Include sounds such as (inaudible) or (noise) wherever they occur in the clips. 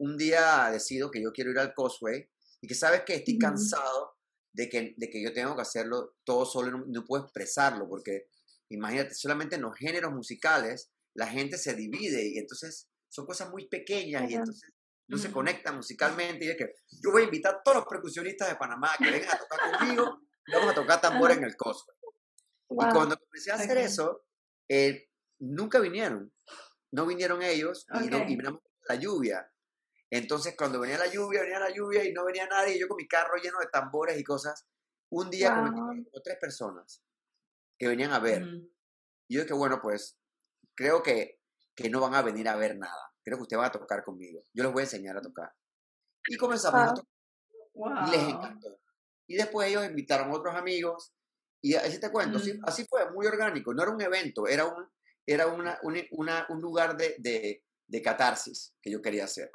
un día decido que yo quiero ir al Cosway y que sabes que estoy cansado de que, de que yo tengo que hacerlo todo solo y no, no puedo expresarlo, porque imagínate, solamente en los géneros musicales la gente se divide y entonces son cosas muy pequeñas y entonces no se conectan musicalmente. Y es que yo voy a invitar a todos los percusionistas de Panamá que vengan a tocar conmigo y vamos a tocar tambor en el Cosway. Y cuando comencé a hacer eso, eh, nunca vinieron. No vinieron ellos y, no, y la lluvia. Entonces, cuando venía la lluvia, venía la lluvia y no venía nadie, yo con mi carro lleno de tambores y cosas, un día wow. con tres personas que venían a ver. Y yo dije, bueno, pues creo que, que no van a venir a ver nada. Creo que usted va a tocar conmigo. Yo les voy a enseñar a tocar. Y comenzamos a tocar. Wow. Y les encantó. Y después ellos invitaron a otros amigos. Y así te cuento, así, así, fue, muy orgánico. No era un evento, era un, era una, una, una un lugar de, de, de catarsis que yo quería hacer.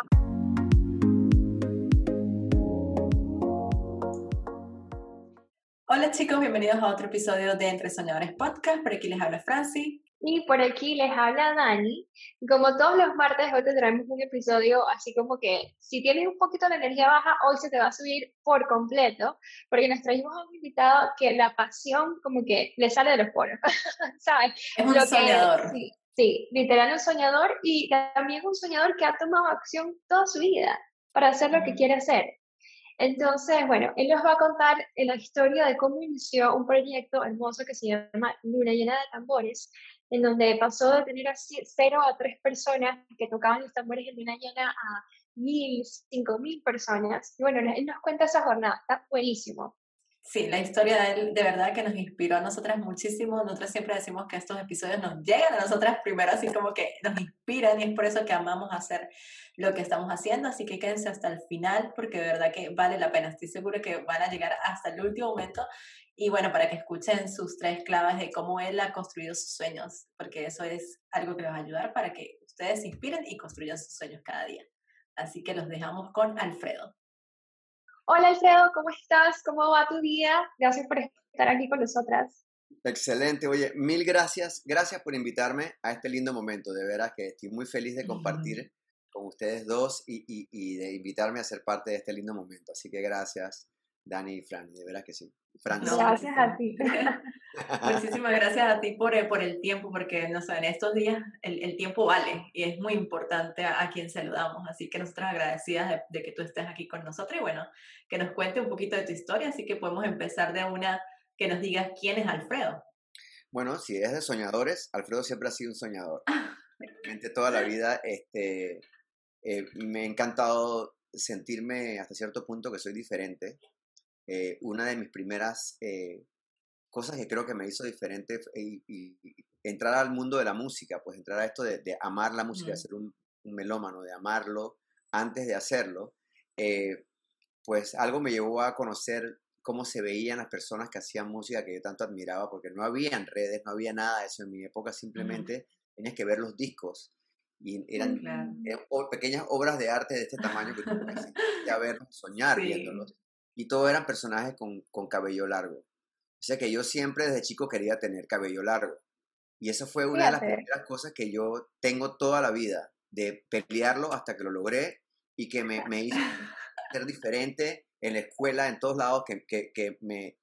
Hola chicos, bienvenidos a otro episodio de Entre Soñadores Podcast. Por aquí les habla Franci. Y por aquí les habla Dani. Como todos los martes, hoy te traemos un episodio así como que si tienes un poquito de energía baja, hoy se te va a subir por completo, porque nos trajimos a un invitado que la pasión como que le sale de los poros, (laughs) ¿sabes? Es un Lo soñador. Que, sí, sí, literal un soñador y también un soñador que ha tomado acción toda su vida para hacer lo que quiere hacer. Entonces, bueno, él nos va a contar la historia de cómo inició un proyecto hermoso que se llama Luna Llena de Tambores, en donde pasó de tener a cero a tres personas que tocaban los tambores en Luna Llena a mil, cinco mil personas. Y bueno, él nos cuenta esa jornada, está buenísimo. Sí, la historia de él de verdad que nos inspiró a nosotras muchísimo. Nosotras siempre decimos que estos episodios nos llegan a nosotras primero, así como que nos inspiran y es por eso que amamos hacer lo que estamos haciendo. Así que quédense hasta el final porque de verdad que vale la pena. Estoy segura que van a llegar hasta el último momento. Y bueno, para que escuchen sus tres claves de cómo él ha construido sus sueños, porque eso es algo que va a ayudar para que ustedes se inspiren y construyan sus sueños cada día. Así que los dejamos con Alfredo. Hola Alfredo, ¿cómo estás? ¿Cómo va tu día? Gracias por estar aquí con nosotras. Excelente, oye, mil gracias. Gracias por invitarme a este lindo momento. De veras que estoy muy feliz de compartir uh -huh. con ustedes dos y, y, y, de invitarme a ser parte de este lindo momento. Así que gracias, Dani y Fran, de veras que sí. Fran, no, gracias a ti. (laughs) Muchísimas gracias a ti por, por el tiempo, porque no sé, en estos días el, el tiempo vale y es muy importante a, a, quien saludamos. Así que nosotras agradecidas de, de, que tú estés aquí con nosotros y bueno, que nos cuente un poquito de tu historia. Así que podemos empezar de una que nos digas quién es Alfredo. Bueno, si es de soñadores, Alfredo siempre ha sido un soñador. (laughs) Realmente toda la vida este, eh, me ha encantado sentirme hasta cierto punto que soy diferente. Eh, una de mis primeras eh, cosas que creo que me hizo diferente y, y, y, entrar al mundo de la música, pues entrar a esto de, de amar la música, mm. de ser un, un, melómano, de amarlo antes de hacerlo, eh, pues algo me llevó a conocer cómo se veían las personas que hacían música que yo tanto admiraba, porque no había redes, no había nada de eso en mi época, simplemente mm. tenías que ver los discos y eran, claro. eran pequeñas obras de arte de este tamaño que tú verlos, (laughs) soñar sí. viéndolos y todos eran personajes con, con, cabello largo. O sea que yo siempre desde chico quería tener cabello largo. Y esa fue una Fíjate. de las primeras cosas que yo tengo toda la vida, de pelearlo hasta que lo logré y que me, me hizo (laughs) ser diferente en la escuela, en todos lados, que, que, que me...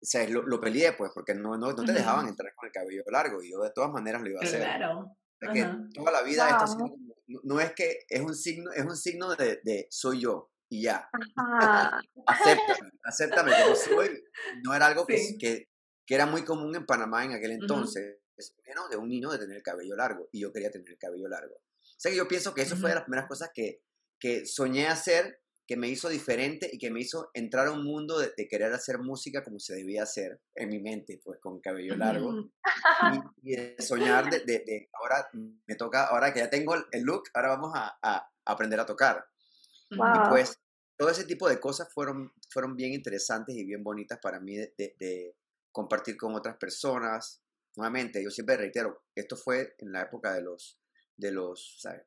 O sea, lo, lo, peleé, pues, porque no, no, no te dejaban entrar con el cabello largo y yo de todas maneras lo iba a hacer. Claro. O sea, que toda la vida wow. esto no, no es que es un signo, es un signo de, de soy yo y ya. (laughs) acéptame, acéptame como soy. No era algo sí. que, que, que, era muy común en Panamá en aquel entonces, uh -huh. de un niño de tener el cabello largo, y yo quería tener el cabello largo. O sea que yo pienso que eso uh -huh. fue de las primeras cosas que, que soñé hacer, que me hizo diferente y que me hizo entrar a un mundo de, de querer hacer música como se debía hacer en mi mente, pues con cabello largo. Uh -huh. y, (laughs) y, de soñar de, de, de, ahora me toca, ahora que ya tengo el look, ahora vamos a, a aprender a tocar. Wow. Y pues todo ese tipo de cosas fueron, fueron bien interesantes y bien bonitas para mí de, de, de, compartir con otras personas. Nuevamente, yo siempre reitero, esto fue en la época de los, de los, ¿sabes?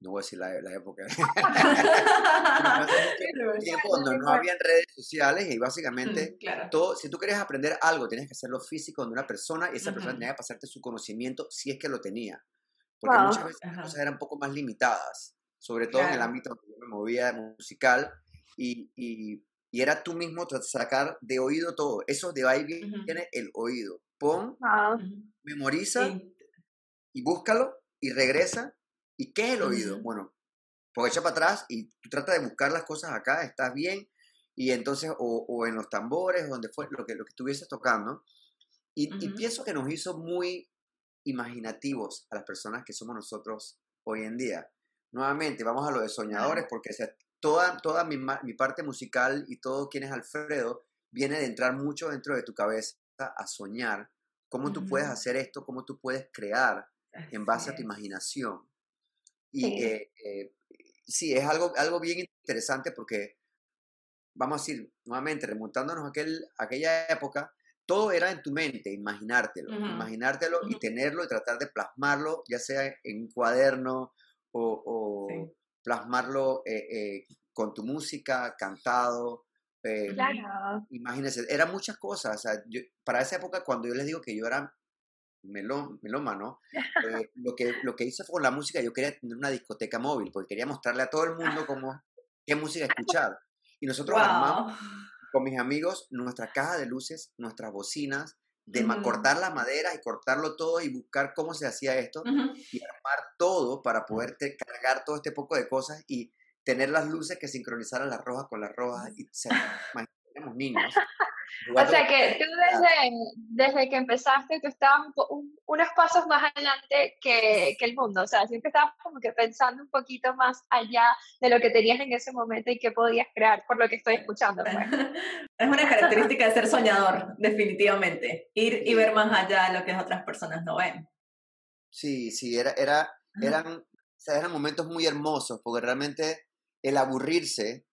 no voy a decir la, la época, (laughs) (laughs) tiempo donde no había redes sociales y básicamente, mm, claro. todo, si tú querías aprender algo, tenías que hacerlo físico de una persona y esa uh -huh. persona tenía que pasarte su conocimiento si es que lo tenía. Porque wow. muchas veces las cosas eran un poco más limitadas. Sobre todo en el ámbito donde yo me movía musical, y, y, y era tú mismo sacar de oído todo. Eso de ahí viene el oído. Pon, memoriza y búscalo y regresa. ¿Y qué es el oído? Bueno, pues echa para atrás y tú trata de buscar las cosas acá, estás bien, y entonces, o, o en los tambores, donde fue lo que, lo que estuvieses tocando. Y, y, pienso que nos hizo muy imaginativos a las personas que somos nosotros hoy en día. Nuevamente, vamos a lo de soñadores, porque toda, toda mi, mi, parte musical y todo quien es Alfredo viene de entrar mucho dentro de tu cabeza a soñar cómo tú puedes hacer esto, cómo tú puedes crear en base a tu imaginación. Y sí. Eh, eh, sí, es algo, algo bien interesante porque, vamos a decir, nuevamente, remontándonos a, aquel, aquella época, todo era en tu mente, imaginártelo, imaginártelo y tenerlo y tratar de plasmarlo, ya sea en un cuaderno o, o sí. plasmarlo eh, eh, con tu música, cantado. Eh, claro. Imagínense, eran muchas cosas. O sea, yo, para esa época, cuando yo les digo que yo era melón, melómano, (laughs) lo, que, lo que hice fue con la música, yo quería tener una discoteca móvil, porque quería mostrarle a todo el mundo cómo, qué música escuchar. Y nosotros wow. armamos con mis amigos nuestra caja de luces, nuestras bocinas, de uh -huh. cortar la madera y cortarlo todo y buscar cómo se hacía esto uh -huh. y armar todo para poder cargar todo este poco de cosas y tener las luces que sincronizaran las rojas con las rojas y (laughs) éramos niños. O sea que tú desde, desde que empezaste, tú estabas un, un, unos pasos más adelante que, que, el mundo, o sea, siempre estabas como que pensando un poquito más allá de lo que tenías en ese momento y qué podías crear, por lo que estoy escuchando. Pues. (laughs) Es una característica de ser soñador, definitivamente, ir y ver más allá de lo que otras personas no ven. Sí, sí, era, era, eran, o sea, eran momentos muy hermosos, porque realmente el aburrirse,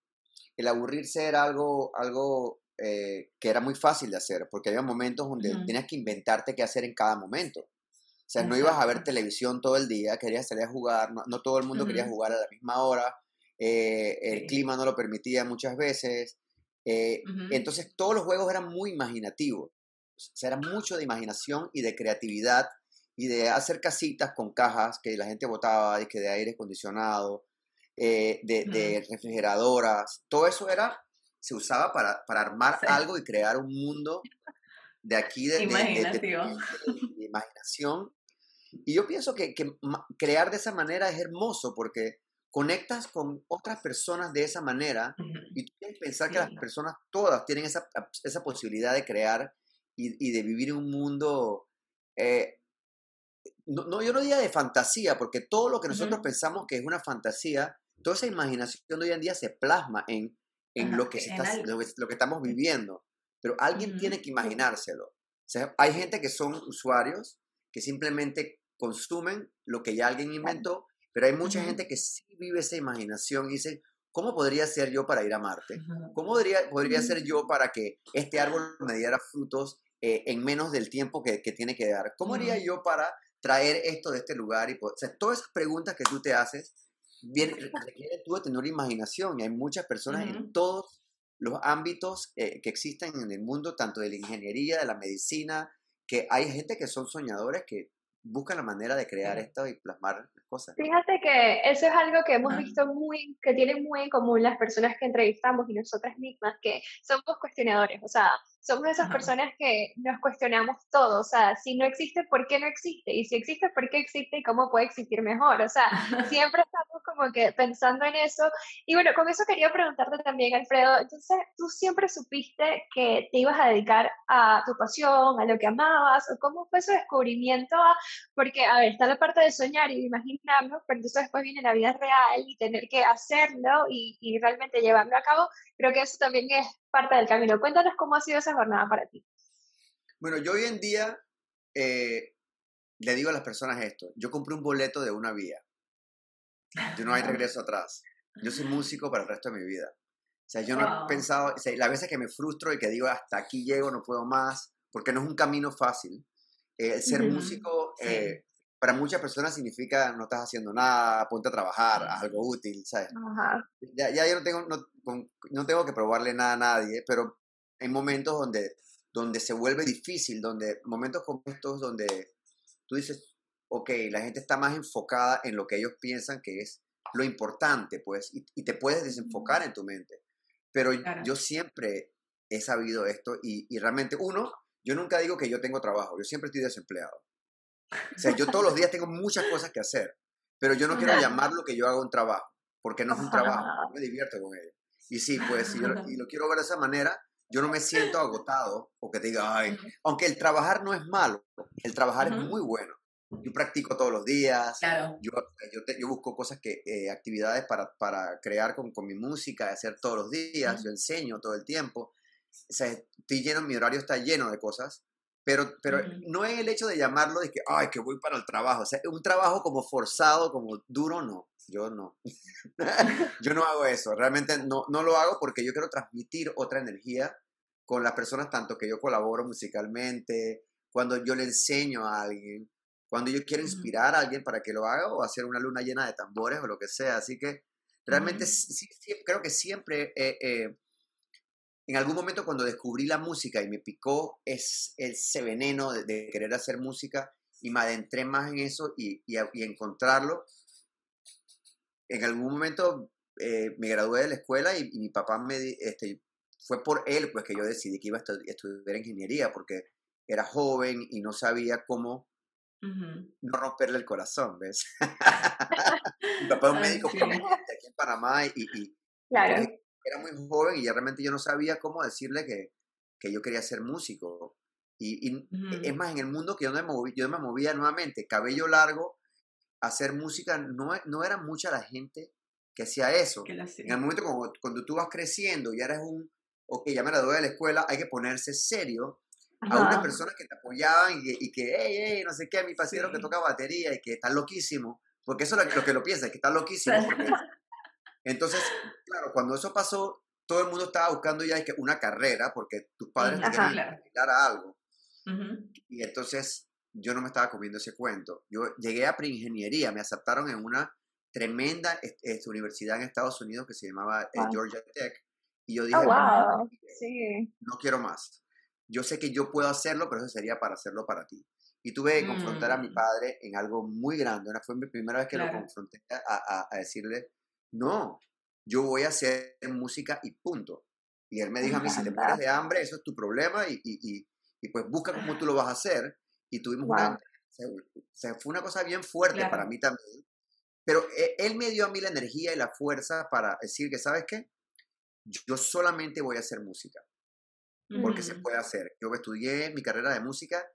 el aburrirse era algo, algo eh, que era muy fácil de hacer, porque había momentos donde uh -huh. tenías que inventarte qué hacer en cada momento. O sea, Exacto. no ibas a ver televisión todo el día, querías salir a jugar, no, no todo el mundo uh -huh. quería jugar a la misma hora, eh, el sí. clima no lo permitía muchas veces. Eh, uh -huh. Entonces, todos los juegos eran muy imaginativos. O sea, era mucho de imaginación y de creatividad y de hacer casitas con cajas que la gente botaba, de, que de aire acondicionado, eh, de, de refrigeradoras. Todo eso era se usaba para, para armar sí. algo y crear un mundo de aquí de, imaginación. De, de, de, imaginación. Y yo pienso que, que, crear de esa manera es hermoso porque conectas con otras personas de esa manera uh -huh. y tienes que pensar sí. que las personas todas tienen esa, esa posibilidad de crear y, y de vivir en un mundo, eh, no, no, yo no diría de fantasía, porque todo lo que nosotros uh -huh. pensamos que es una fantasía, toda esa imaginación de hoy en día se plasma en en lo que, está, lo, que, lo que, estamos viviendo. Pero alguien uh -huh. tiene que imaginárselo. O sea, hay gente que son usuarios que simplemente consumen lo que ya alguien inventó, pero hay mucha uh -huh. gente que sí vive esa imaginación y dice, ¿cómo podría ser yo para ir a Marte? ¿Cómo podría, podría ser yo para que este árbol me diera frutos eh, en menos del tiempo que, que, tiene que dar? ¿Cómo haría yo para traer esto de este lugar? Y, o sea, todas esas preguntas que tú te haces bien, requiere tú de tener imaginación y hay muchas personas uh -huh. en todos los ámbitos eh, que existen en el mundo, tanto de la ingeniería, de la medicina, que hay gente que son soñadores que buscan la manera de crear esto y plasmar las cosas. Fíjate que eso es algo que hemos visto muy, que tienen muy en común las personas que entrevistamos y nosotras mismas, que somos cuestionadores, o sea, somos esas Ajá. personas que nos cuestionamos todo, o sea, si no existe, ¿por qué no existe? Y si existe, ¿por qué existe y cómo puede existir mejor? O sea, (laughs) siempre estamos como que pensando en eso. Y bueno, con eso quería preguntarte también, Alfredo, entonces, ¿tú siempre supiste que te ibas a dedicar a tu pasión, a lo que amabas? ¿O cómo fue ese descubrimiento? Porque, a ver, está la parte de soñar y de imaginarlo, pero entonces después viene la vida real y tener que hacerlo y, y realmente llevarlo a cabo. Creo que eso también es parte del camino. Cuéntanos cómo ha sido esa jornada para ti. Bueno, yo hoy en día eh, le digo a las personas esto. Yo compré un boleto de una vía. Yo no hay regreso atrás. Yo soy músico para el resto de mi vida. O sea, yo no wow. he pensado, o sea, las veces que me frustro y que digo, hasta aquí llego, no puedo más, porque no es un camino fácil. Eh, ser uh -huh. músico, sí. eh, para muchas personas significa no estás haciendo nada, ponte a trabajar, haz algo útil, ¿sabes? Uh -huh. ya, ya, yo no tengo, no, no tengo que probarle nada a nadie, pero hay momentos donde, donde se vuelve difícil, donde momentos como estos donde tú dices, ok, la gente está más enfocada en lo que ellos piensan que es lo importante, pues, y, te puedes desenfocar en tu mente. Pero yo siempre he sabido esto y, y, realmente, uno, yo nunca digo que yo tengo trabajo, yo siempre estoy desempleado. O sea, yo todos los días (laughs) tengo muchas cosas que hacer, pero yo no quiero llamar lo que yo hago un trabajo, porque no es un trabajo, me divierto con ello. Y sí, pues, y, y (laughs) lo quiero ver de esa manera, yo no me siento agotado o que diga, ay, aunque el trabajar no es malo, el trabajar es muy bueno. Yo practico todos los días, yo, yo, busco cosas que, eh, actividades para, para crear con, con, mi música, hacer todos los días, yo enseño todo el tiempo. O sea, estoy lleno, mi horario está lleno de cosas, pero, pero no es el hecho de llamarlo de que, ay, que voy para el trabajo. O sea, un trabajo como forzado, como duro, no. Yo no. (laughs) yo no hago eso. Realmente no, no lo hago porque yo quiero transmitir otra energía con las personas, tanto que yo colaboro musicalmente, cuando yo le enseño a alguien, cuando yo quiero inspirar a alguien para que lo haga o hacer una luna llena de tambores o lo que sea. Así que realmente sí, creo que siempre, eh, en algún momento cuando descubrí la música y me picó es ese veneno de, querer hacer música y me adentré más en eso y, y, encontrarlo, en algún momento eh, me gradué de la escuela y, mi papá me, este, fue por él pues que yo decidí que iba a estudiar ingeniería porque era joven y no sabía cómo no romperle el corazón, ¿ves? (laughs) (laughs) Mi papá es un médico aquí en Panamá y, y era muy joven y ya realmente yo no sabía cómo decirle que, que yo quería ser músico. Y, y es más, en el mundo que yo me, moví, yo me movía nuevamente, cabello largo, hacer música, no, no era mucha la gente que hacía eso. en el momento cuando, cuando, tú vas creciendo y eres un, ok, ya me doy de la escuela, hay que ponerse serio a unas personas que te apoyaban y, que, hey, hey, no sé qué, mi pasero que toca batería y que está loquísimo, porque eso es lo, que lo piensa, que está loquísimo. Entonces, claro, cuando eso pasó, todo el mundo estaba buscando ya una carrera, porque tus padres te querían a algo. Y entonces yo no me estaba comiendo ese cuento. Yo llegué a preingeniería, me aceptaron en una tremenda universidad en Estados Unidos que se llamaba eh, Georgia Tech. Y yo dije, oh, no quiero más yo sé que yo puedo hacerlo, pero eso sería para hacerlo para ti. Y tuve que confrontar a mi mm. padre en algo muy grande. Fue mi primera vez que lo confronté a, decirle, no, yo voy a hacer música y punto. Y él me dijo a mí, si te mueres de hambre, eso es tu problema y, y, y, pues busca cómo tú lo vas a hacer. Y tuvimos una... O fue una cosa bien fuerte para mí también. Pero e, él me dio a mí la energía y la fuerza para decir que, ¿sabes qué? Yo solamente voy a hacer música porque se puede hacer. Yo estudié mi carrera de música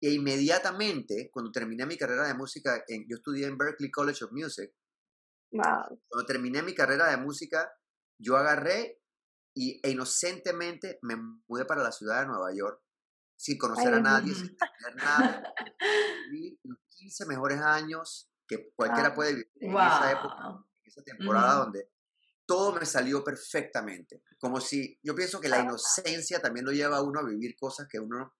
e inmediatamente, cuando terminé mi carrera de música, en, yo estudié en Berklee College of Music. Cuando terminé mi carrera de música, yo agarré y, e inocentemente me mudé para la ciudad de Nueva York sin conocer a nadie, sin tener nada. (laughs) Viví los 15 mejores años que cualquiera puede vivir en esa época, en esa temporada donde todo me salió perfectamente. Como si, yo pienso que la inocencia también lo lleva a uno a vivir cosas que uno,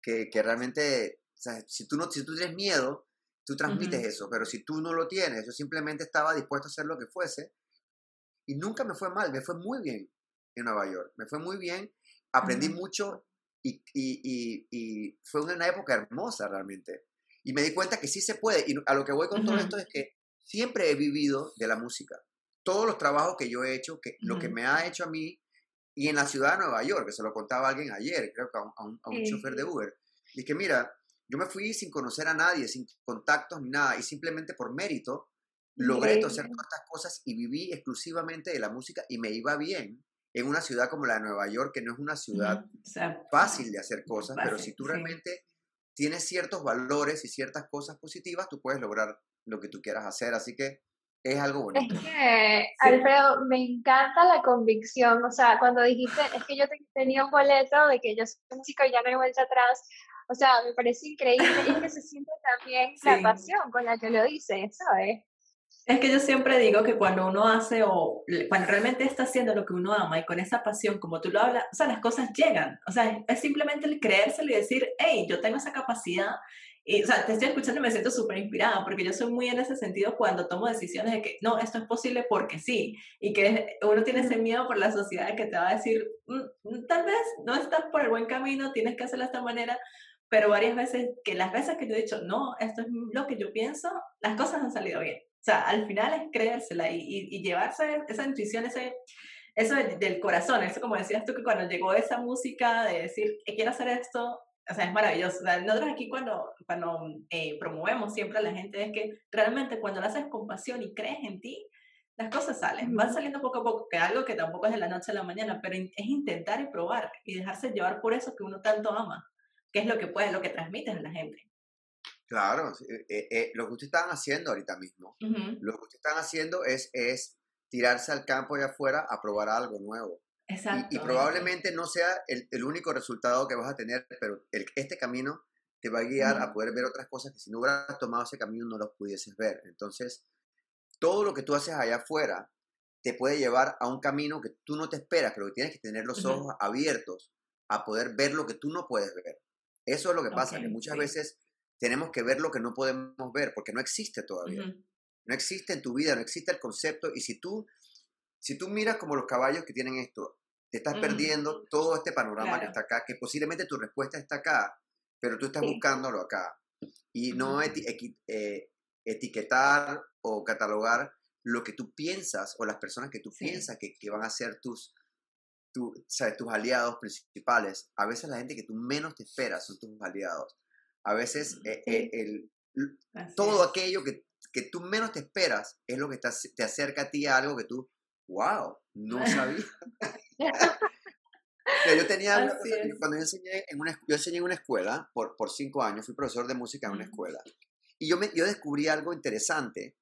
que, que realmente, o sea, si tú, no, si tú tienes miedo, tú transmites eso, pero si tú no lo tienes, yo simplemente estaba dispuesto a hacer lo que fuese y nunca me fue mal, me fue muy bien en Nueva York, me fue muy bien, aprendí mucho y, y, y, fue una época hermosa realmente. Y me di cuenta que sí se puede, y a lo que voy con todo esto es que siempre he vivido de la música todos los trabajos que yo he hecho, que, lo que me ha hecho a mí, y en la ciudad de Nueva York, que se lo contaba alguien ayer, creo que a un, a un, chofer de Uber, y que mira, yo me fui sin conocer a nadie, sin contactos ni nada, y simplemente por mérito logré hacer todas estas cosas y viví exclusivamente de la música y me iba bien en una ciudad como la de Nueva York, que no es una ciudad fácil de hacer cosas, pero si tú realmente tienes ciertos valores y ciertas cosas positivas, tú puedes lograr lo que tú quieras hacer. Así que es algo bonito. Es que, Alfredo, me encanta la convicción, o sea, cuando dijiste, es que yo tenía un boleto de que yo soy músico y ya no hay vuelta atrás, o sea, me parece increíble y es que se siente también la pasión con la que lo dices, ¿sabes? Es que yo siempre digo que cuando uno hace o cuando realmente está haciendo lo que uno ama y con esa pasión, como tú lo hablas, o sea, las cosas llegan. O sea, es simplemente el creérselo y decir, hey, yo tengo esa capacidad y, o sea, te estoy escuchando y me siento súper inspirada porque yo soy muy en ese sentido cuando tomo decisiones de que no, esto es posible porque sí. Y que uno tiene ese miedo por la sociedad que te va a decir, mm, mm, tal vez no estás por el buen camino, tienes que hacerlo de esta manera. Pero varias veces, que las veces que yo he dicho, no, esto es lo que yo pienso, las cosas han salido bien. O sea, al final es creérsela y, y, llevarse esa intuición, ese, eso del, corazón, eso como decías tú que cuando llegó esa música de decir, que quiero hacer esto, o sea, es maravilloso. O sea, nosotros aquí cuando, cuando eh, promovemos siempre a la gente es que realmente cuando lo haces con pasión y crees en ti, las cosas salen, van saliendo poco a poco, que algo que tampoco es de la noche a la mañana, pero es intentar y probar y dejarse llevar por eso que uno tanto ama, que es lo que puede, lo que transmites a la gente. Claro, eh, eh, lo que ustedes están haciendo ahorita mismo, lo que ustedes están haciendo es, es tirarse al campo y afuera a probar algo nuevo. Exacto. Y, probablemente no sea el, el, único resultado que vas a tener, pero el, este camino te va a guiar a poder ver otras cosas que si no hubieras tomado ese camino no los pudieses ver. Entonces, todo lo que tú haces allá afuera te puede llevar a un camino que tú no te esperas, pero que tienes que tener los ojos abiertos a poder ver lo que tú no puedes ver. Eso es lo que pasa, que muchas veces tenemos que ver lo que no podemos ver, porque no existe todavía. No existe en tu vida, no existe el concepto. Y si tú, si tú miras como los caballos que tienen esto, te estás perdiendo todo este panorama que está acá, que posiblemente tu respuesta está acá, pero tú estás buscándolo acá. Y no eh, etiquetar o catalogar lo que tú piensas o las personas que tú piensas que, que, van a ser tus, tu, tus aliados principales. A veces la gente que tú menos te esperas son tus aliados. A veces eh, eh, el, todo aquello que que tú menos te esperas es lo que te, te acerca a ti a algo que tú, wow, no sabía. (laughs) yo tenía, cuando yo enseñé, en una, yo enseñé en una escuela por, por cinco años, fui profesor de música en una escuela, y yo, me, yo descubrí algo interesante,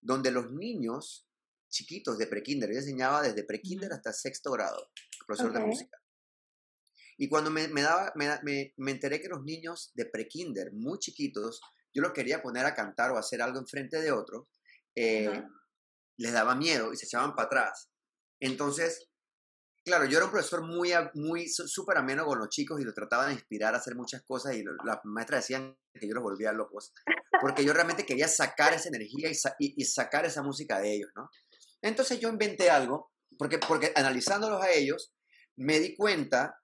donde los niños chiquitos de prekinder, yo enseñaba desde prekinder hasta sexto grado, profesor de música. Y cuando me, me daba, me, me, me, enteré que los niños de prekinder, muy chiquitos, yo los quería poner a cantar o hacer algo enfrente de otros, eh, les daba miedo y se echaban para atrás. Entonces, claro, yo era un profesor muy, muy súper ameno con los chicos y los trataba de inspirar a hacer muchas cosas y las maestras decían que yo los volvía locos, porque yo realmente quería sacar esa energía y, y, sacar esa música de ellos, ¿no? Entonces yo inventé algo, porque, porque analizándolos a ellos, me di cuenta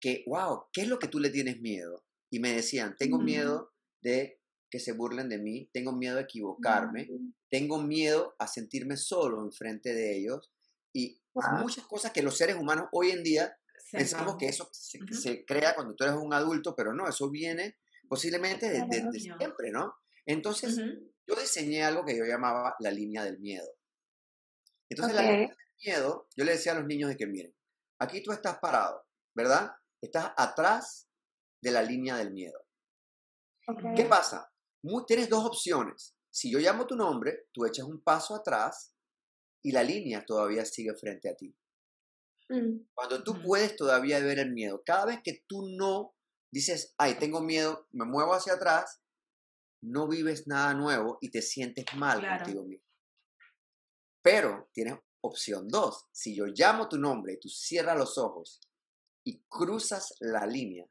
que, wow, ¿qué es lo que tú le tienes miedo? Y me decían, tengo miedo de que se burlen de mí, tengo miedo a equivocarme, tengo miedo a sentirme solo enfrente de ellos y muchas cosas que los seres humanos hoy en día pensamos que eso se, crea cuando tú eres un adulto, pero no, eso viene posiblemente desde siempre, ¿no? Entonces, yo diseñé algo que yo llamaba la línea del miedo. Entonces, la línea miedo, yo le decía a los niños de que miren, aquí tú estás parado, ¿verdad? Estás atrás de la línea del miedo. ¿Qué pasa? tienes dos opciones. Si yo llamo tu nombre, tú echas un paso atrás y la línea todavía sigue frente a ti. Mm. Cuando tú puedes todavía ver el miedo, cada vez que tú no dices, ay, tengo miedo, me muevo hacia atrás, no vives nada nuevo y te sientes mal contigo mismo. Pero tienes opción dos. Si yo llamo tu nombre y tú cierras los ojos y cruzas la línea,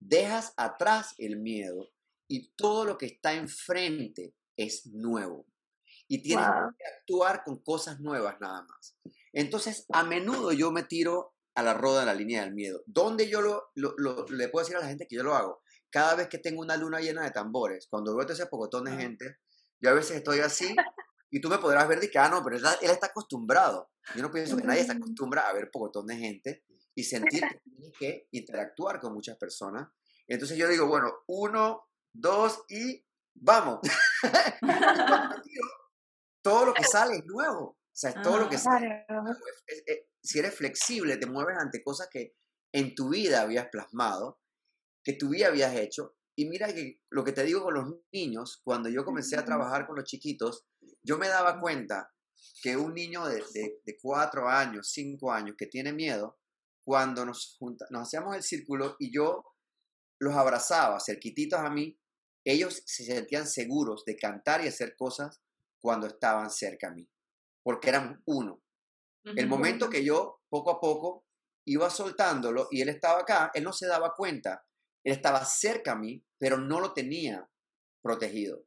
dejas atrás el miedo y todo lo que está enfrente es nuevo. Y tienes que actuar con cosas nuevas nada más. Entonces, a menudo yo me tiro a la roda de la línea del miedo. ¿Dónde yo lo, le puedo decir a la gente que yo lo hago? Cada vez que tengo una luna llena de tambores, cuando veo ese pocotón de gente, yo a veces estoy así y tú me podrás ver de que, ah, no, pero él, está acostumbrado. Yo no pienso que nadie está acostumbrado a ver pocotón de gente y sentir que tienes que interactuar con muchas personas. Entonces yo digo, bueno, uno, dos y vamos. (laughs) todo lo que sale es nuevo. O sea, es todo lo que sale. si eres flexible, te mueves ante cosas que en tu vida habías plasmado, que tu vida habías hecho. Y mira que lo que te digo con los niños, cuando yo comencé a trabajar con los chiquitos, yo me daba cuenta que un niño de, de, cuatro años, cinco años, que tiene miedo, cuando nos, nos hacíamos el círculo y yo los abrazaba cerquititos a mí, ellos se sentían seguros de cantar y hacer cosas cuando estaban cerca a mí, porque eran uno. El momento que yo poco a poco iba soltándolo y él estaba acá, él no se daba cuenta, él estaba cerca a mí, pero no lo tenía protegido.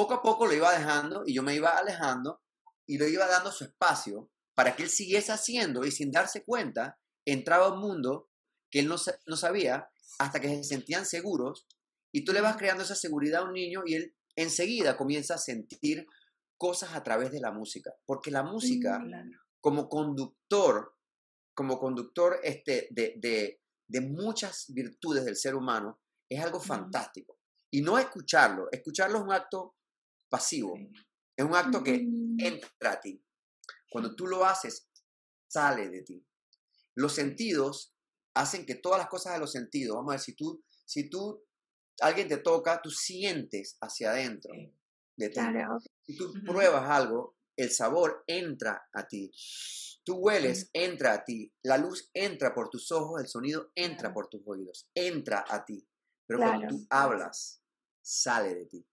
Poco a poco lo iba dejando y yo me iba alejando y lo iba dando su espacio para que él siguiese haciendo y sin darse cuenta entraba a un mundo que él no, no sabía hasta que se sentían seguros y tú le vas creando esa seguridad a un niño y él enseguida comienza a sentir cosas a través de la música, porque la música, Claro. como conductor, como conductor este, de, de- de muchas virtudes del ser humano, es algo fantástico. Y no escucharlo, escucharlo es un acto pasivo, es un acto que Mm, entra a ti. Cuando tú lo haces, sale de ti. Los sentidos hacen que todas las cosas de los sentidos, vamos a ver, si tú, si tú, alguien te toca, tú sientes hacia adentro de ti. Claro, Si tú pruebas algo, el sabor entra a ti. Tú hueles, entra a ti. La luz entra por tus ojos, el sonido entra por tus oídos, entra a ti. Pero cuando tú hablas, sale de ti.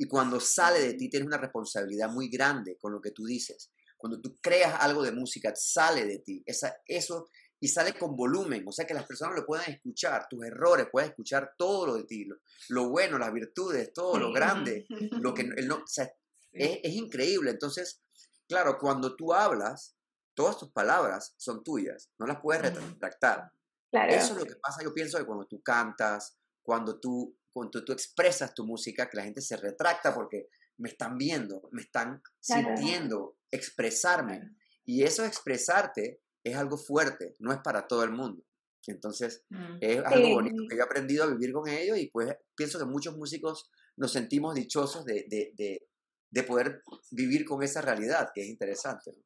Y cuando sale de ti, tienes una responsabilidad muy grande con lo que tú dices. Cuando tú creas algo de música, sale de ti. Esa, eso, y sale con volumen, o sea que las personas lo puedan escuchar, tus errores, pueden escuchar todo lo de ti, lo, lo bueno, las virtudes, todo lo grande, lo que (laughs) no, o sea, es, es increíble. Entonces, claro, cuando tú hablas, todas tus palabras son tuyas, no las puedes retractar. claro. Eso es lo que pasa, yo pienso que cuando tú cantas, cuando tú, cuando tú expresas tu música, que la gente se retracta porque me están viendo, me están Claro. sintiendo, expresarme. Y eso expresarte es algo fuerte, no es para todo el mundo. Entonces, Mm. es algo Sí. bonito que yo he aprendido a vivir con ello y pues pienso que muchos músicos nos sentimos dichosos de, de, de, de poder vivir con esa realidad, que es interesante. ¿no?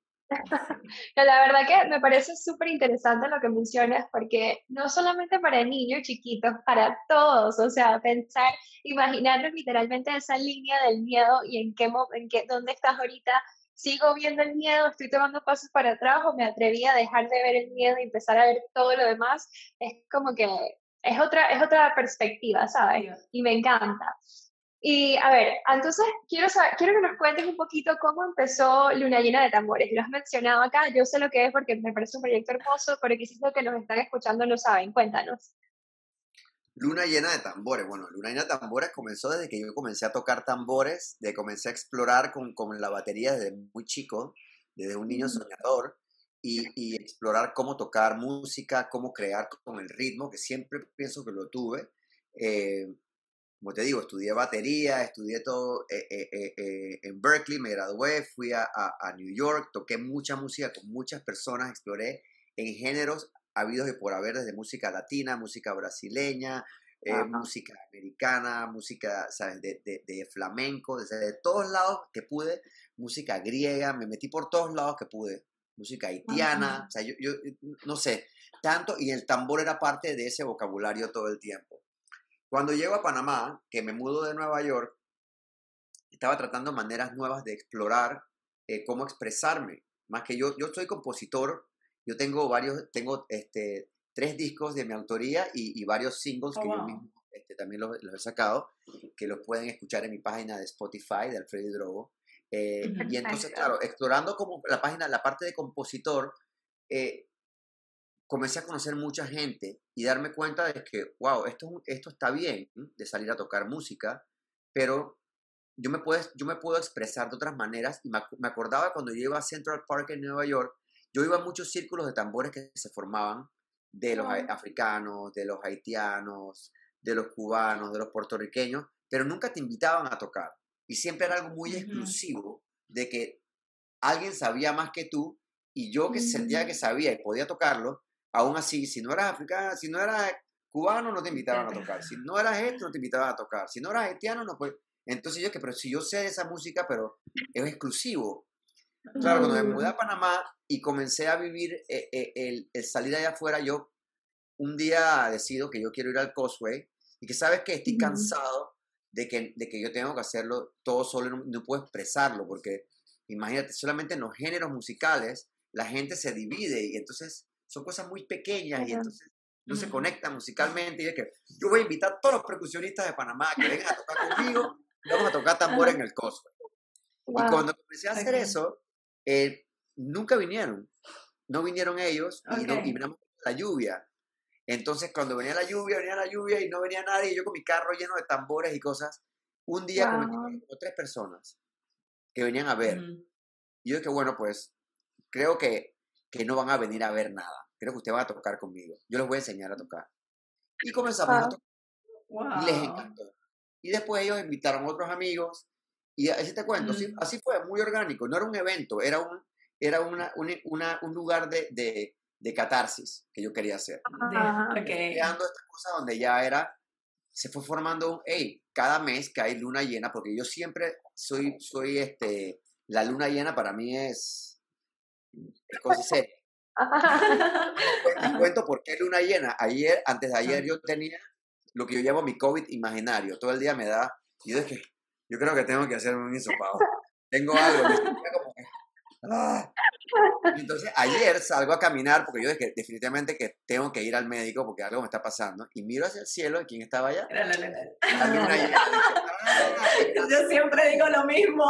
La verdad que me parece súper interesante lo que mencionas, porque no solamente para niños chiquitos, para todos, o sea, pensar, imaginarnos literalmente esa línea del miedo y en qué, en qué, dónde estás ahorita, sigo viendo el miedo, estoy tomando pasos para atrás o me atreví a dejar de ver el miedo y empezar a ver todo lo demás, es como que es otra, es otra perspectiva, ¿sabes? y me encanta. Y a ver, entonces quiero, saber, quiero que nos cuentes un poquito cómo empezó Luna Llena de Tambores. Lo has mencionado acá, yo sé lo que es porque me parece un proyecto hermoso, pero quizás los que nos están escuchando no saben. Cuéntanos. Luna llena de tambores. Bueno, Luna llena de tambores comenzó desde que yo comencé a tocar tambores, de comencé a explorar con, con la batería desde muy chico, desde un niño soñador, y, y explorar cómo tocar música, cómo crear con el ritmo, que siempre pienso que lo tuve. Eh, como te digo, estudié batería, estudié todo eh, eh, eh, eh, en Berkeley, me gradué, fui a, a- a New York, toqué mucha música con muchas personas, exploré en géneros habidos y por haber, desde música latina, música brasileña, eh, música americana, música, ¿sabes?, de, de- de flamenco, desde de todos lados que pude, música griega, me metí por todos lados que pude, música haitiana, Ajá. o sea, yo, yo no sé, tanto, y el tambor era parte de ese vocabulario todo el tiempo. Cuando llego a Panamá, que me mudo de Nueva York, estaba tratando maneras nuevas de explorar eh, cómo expresarme. Más que yo, yo soy compositor, yo tengo varios, tengo este, tres discos de mi autoría y, y varios singles Oh, que yo wow. mismo este, también los, los he sacado, que los pueden escuchar en mi página de Spotify de Alfredo Drogo. Eh, y entonces, claro, explorando como la página, la parte de compositor, eh, comencé a conocer mucha gente y darme cuenta de que, wow, esto, esto está bien, de salir a tocar música, pero yo me, puedo, yo me puedo expresar de otras maneras. Y me, ac- me acordaba cuando yo iba a Central Park en Nueva York, yo iba a muchos círculos de tambores que se formaban de los Wow. africanos, de los haitianos, de los cubanos, de los puertorriqueños, pero nunca te invitaban a tocar. Y siempre era algo muy exclusivo de que alguien sabía más que tú y yo que sentía Mm. que sabía y podía tocarlo, aún así, si no eras africano, si no eras cubano, no te invitaban a tocar. Si no eras esto, no te invitaban a tocar. Si no eras haitiano, no pues. Entonces yo que, pero si yo sé esa música, pero es exclusivo. Claro, cuando me mudé a Panamá y comencé a vivir eh, eh, el, el salir allá afuera, yo un día decido que yo quiero ir al Causeway y que sabes que estoy cansado de que, de que yo tengo que hacerlo todo solo no, no puedo expresarlo, porque imagínate, solamente en los géneros musicales la gente se divide y entonces son cosas muy pequeñas y Claro. entonces no se Ujú. conectan musicalmente y es que yo voy a invitar a todos los percusionistas de Panamá que vengan a tocar conmigo y vamos a tocar tambor en el Causeway. Y Wow. cuando comencé a hacer eso, eh, nunca vinieron. No vinieron ellos y, no, y miramos la lluvia. Entonces, cuando venía la lluvia, venía la lluvia y no venía nadie, y yo con mi carro lleno de tambores y cosas, un día Wow. como tres personas que venían a ver. Ujú. Y yo dije, bueno, pues creo que, que no van a venir a ver nada. Creo que ustedes van a tocar conmigo. Yo les voy a enseñar a tocar. Y comenzamos a Wow. tocar y les Wow. encantó. Y después ellos invitaron a otros amigos Y así te cuento, así, Mm. así fue, muy orgánico, no era un evento, era un, era una, un, una- un lugar de, de, de catarsis que yo quería hacer. De- Ah, ok. Creando esta cosa donde ya era, se fue formando un, hey, cada mes que hay luna llena, porque yo siempre soy, soy este, la luna llena para mí es, es cosa seria. Les cuento por qué luna llena. Ayer, antes de ayer, yo tenía lo que yo llamo mi COVID imaginario. Todo el día me da. Y yo dije, yo creo que tengo que hacer un hisopado. Tengo algo. (laughs) como que, ah. Entonces, ayer salgo a caminar porque yo dije, definitivamente que tengo que ir al médico porque algo me está pasando. Y miro hacia el cielo y quién estaba allá. La luna. La. Dije, (laughs) "Ah, Yo siempre digo lo mismo.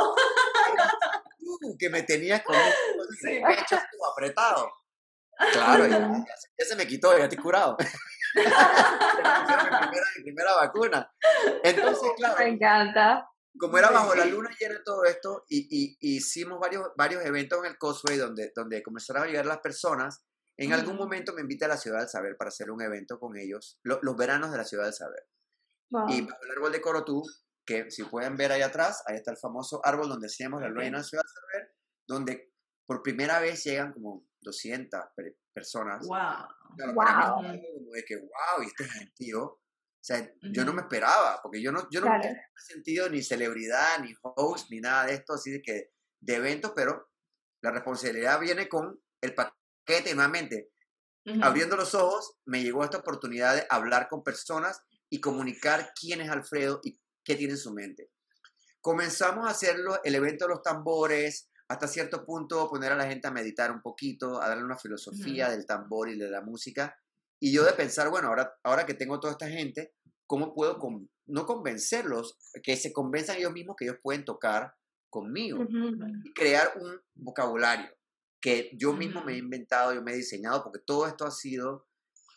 Tú que me tenías con un (laughs) Sí. pecho como apretado. Claro, ya, ya se- me quitó, ya estoy curado. (laughs) mi, primera, mi primera vacuna. Entonces, (laughs) claro, Me encanta. como era bajo la luna llena todo esto, y, y- y hicimos varios, varios eventos en el Cosway donde, donde comenzaron a llegar las personas, en algún momento me invita a la Ciudad del Saber para hacer un evento con ellos, lo- los veranos de la Ciudad del Saber. Wow. Y bajo el árbol de Corotú, que si pueden ver ahí atrás, ahí está el famoso árbol donde hacíamos la del Saber, donde por primera vez llegan como 200 per- personas. Wow. Claro, mí Wow. como de que, wow, y este gentío. O sea, yo no me esperaba, porque yo no, yo no Claro. he sentido ni celebridad, ni host, ni nada de esto, así de que, de eventos, pero la responsabilidad viene con el paquete, nuevamente, Ujú. abriendo los ojos, me llegó esta oportunidad de hablar con personas y comunicar quién es Alfredo y qué tiene en su mente. Comenzamos a hacerlo, el evento de los tambores, hasta cierto punto poner a la gente a meditar un poquito, a darle una filosofía del tambor y de la música. Y yo de pensar, bueno, ahora, ahora que tengo toda esta gente, ¿cómo puedo con- no convencerlos, que se convenzan ellos mismos que ellos pueden tocar conmigo? Y crear un vocabulario que yo mismo me he inventado, yo me he diseñado, porque todo esto ha sido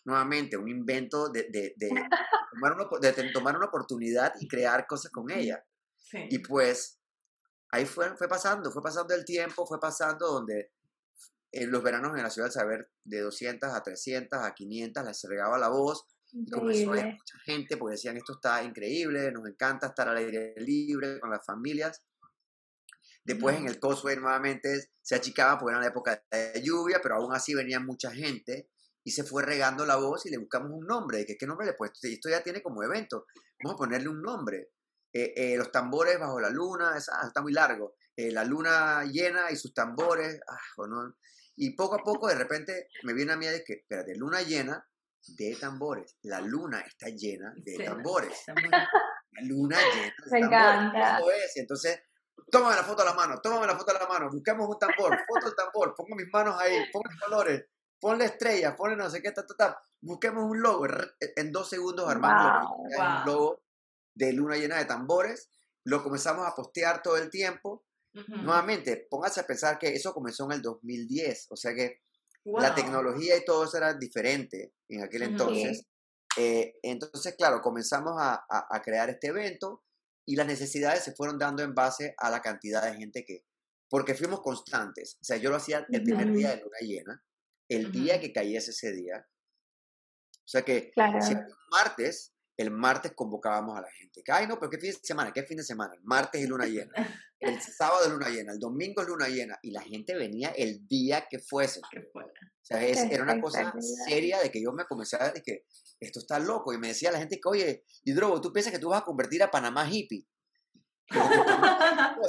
nuevamente un invento de, de- de (laughs) tomar, una, op- de te- tomar una oportunidad y crear cosas con ella. Sí. Y pues ahí fue, fue pasando, fue pasando el tiempo, fue pasando donde en los veranos en la ciudad del saber de 200 a 300 a 500 les regaba la voz y comenzó a mucha gente porque decían esto está increíble, nos encanta estar al aire libre con las familias. Después en el Causeway nuevamente se achicaba porque era la época de lluvia, pero aún así venía mucha gente y se fue regando la voz y le buscamos un nombre. Que, ¿Qué nombre le he puesto? Esto ya tiene como evento. Vamos a ponerle un nombre. Eh, eh, los tambores bajo la luna, es- ah, está muy largo. Eh, la luna llena y sus tambores. ah, no. Y poco a poco de repente me viene a mí de que, espérate, luna llena de tambores. La luna está llena de tambores. La luna llena de Me tambores. encanta. Es. Entonces, tómame la foto a la mano, tómame la foto a la mano, buscamos un tambor, foto del tambor, pongo mis manos ahí, pongo los colores, ponle estrellas, ponle no sé qué, ta, ta, ta. Busquemos un logo. En dos segundos armamos Wow. es un Wow. logo de luna llena de tambores. Lo comenzamos a postear todo el tiempo. Ujú. Nuevamente, póngase a pensar que eso comenzó en el 2010, o sea que Wow. la tecnología y todo eso era diferente en aquel Ujú. entonces. Eh, entonces, claro, comenzamos a, a- a crear este evento y las necesidades se fueron dando en base a la cantidad de gente que, porque fuimos constantes. O sea, yo lo hacía el primer día de luna llena, el día que cayese ese día. O sea que Claro. si un martes, el martes convocábamos a la gente. Que, Ay, no, pero ¿qué fin de semana? ¿Qué fin de semana? El martes es luna llena. El (laughs) sábado es luna llena. El domingo es luna llena. Y la gente venía el día que fuese. Fuera. O sea, es- era una cosa seria de que yo me comencé a ver de que esto está loco. Y me decía la gente que, oye, Hidrobo, ¿tú piensas que tú vas a convertir a Panamá hippie? (laughs)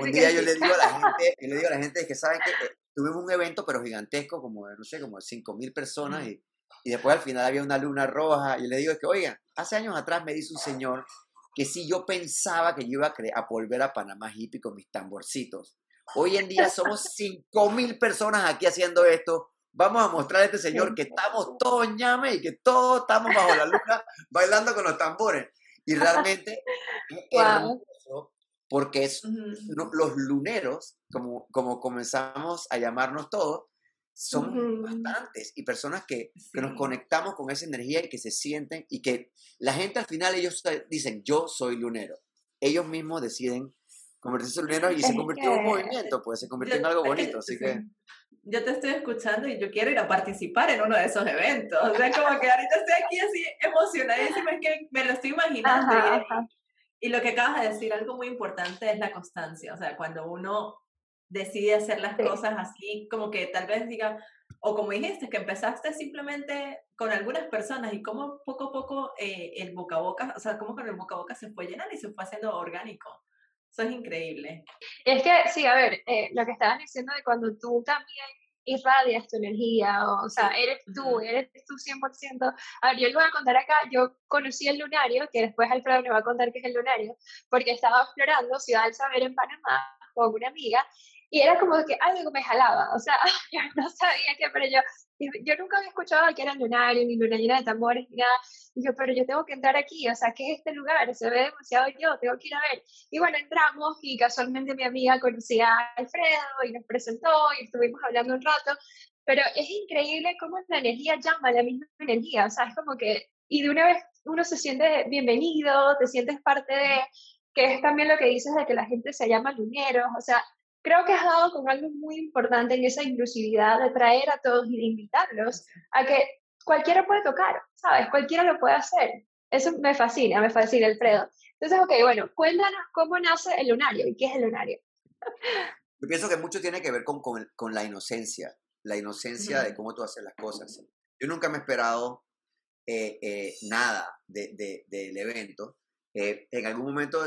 Un día yo le digo a la gente, yo le digo a la gente que saben que eh, tuvimos un evento pero gigantesco, como no sé, como de 5 mil personas Ujú. y, y después al final había una luna roja y le digo es que, oigan, hace años atrás me dice un señor que si yo pensaba que yo iba a, a volver a Panamá hippie con mis tamborcitos. Hoy en día somos (laughs) 5 mil personas aquí haciendo esto. Vamos a mostrar a este señor que estamos todos ñame y que todos estamos bajo la luna bailando con los tambores. Y realmente (laughs) Wow. Porque es los luneros, como, como comenzamos a llamarnos todos, son bastantes y personas que, que nos conectamos con esa energía y que se sienten y que la gente al final ellos dicen yo soy lunero. Ellos mismos deciden convertirse en luneros y se convirtió en un movimiento, pues se convirtió Yo- en algo bonito, así sí. que Yo te estoy escuchando y yo quiero ir a participar en uno de esos eventos. O sea, como que ahorita estoy aquí así emocionadísima, es que me lo estoy imaginando. Ajá, y- ajá. Y lo que acabas de decir, algo muy importante es la constancia. O sea, cuando uno decide hacer las cosas así, como que tal vez diga, o como dijiste, que empezaste simplemente con algunas personas y cómo poco a poco eh, el boca a boca, o sea, cómo con el boca a boca se fue llenando y se fue haciendo orgánico. Eso es increíble. Es que, sí, a ver, eh, lo que estabas diciendo de cuando tú también irradias tu energía, o, sea, eres tú, eres tú 100%. A ver, yo les voy a contar acá, yo conocí el lunario, que después Alfredo me va a contar qué es el lunario, porque estaba explorando Ciudad del Saber en Panamá con una amiga y era como que algo me jalaba, o sea, (laughs) yo no sabía qué, pero yo, yo nunca había escuchado que era lunario, ni luna llena de tambores, ni nada. Y yo, pero yo tengo que entrar aquí, o sea, ¿qué es este lugar? Se ve demasiado yo, tengo que ir a ver. Y bueno, entramos y casualmente mi amiga conocía a Alfredo y nos presentó y estuvimos hablando un rato. Pero es increíble cómo la energía llama la misma energía, o sea, es como que, y de una vez uno se siente bienvenido, te sientes parte de, que es también lo que dices de que la gente se llama luneros, o sea, creo que has dado con algo muy importante en esa inclusividad de traer a todos y de invitarlos a que cualquiera puede tocar, ¿sabes? Cualquiera lo puede hacer. Eso me fascina, me fascina, Alfredo. Entonces, ok, bueno, cuéntanos cómo nace el lunario y qué es el lunario. Yo pienso que mucho tiene que ver con, con, la inocencia, la inocencia de cómo tú haces las cosas. Yo nunca me he esperado eh, eh, nada del de, evento. Eh, en algún momento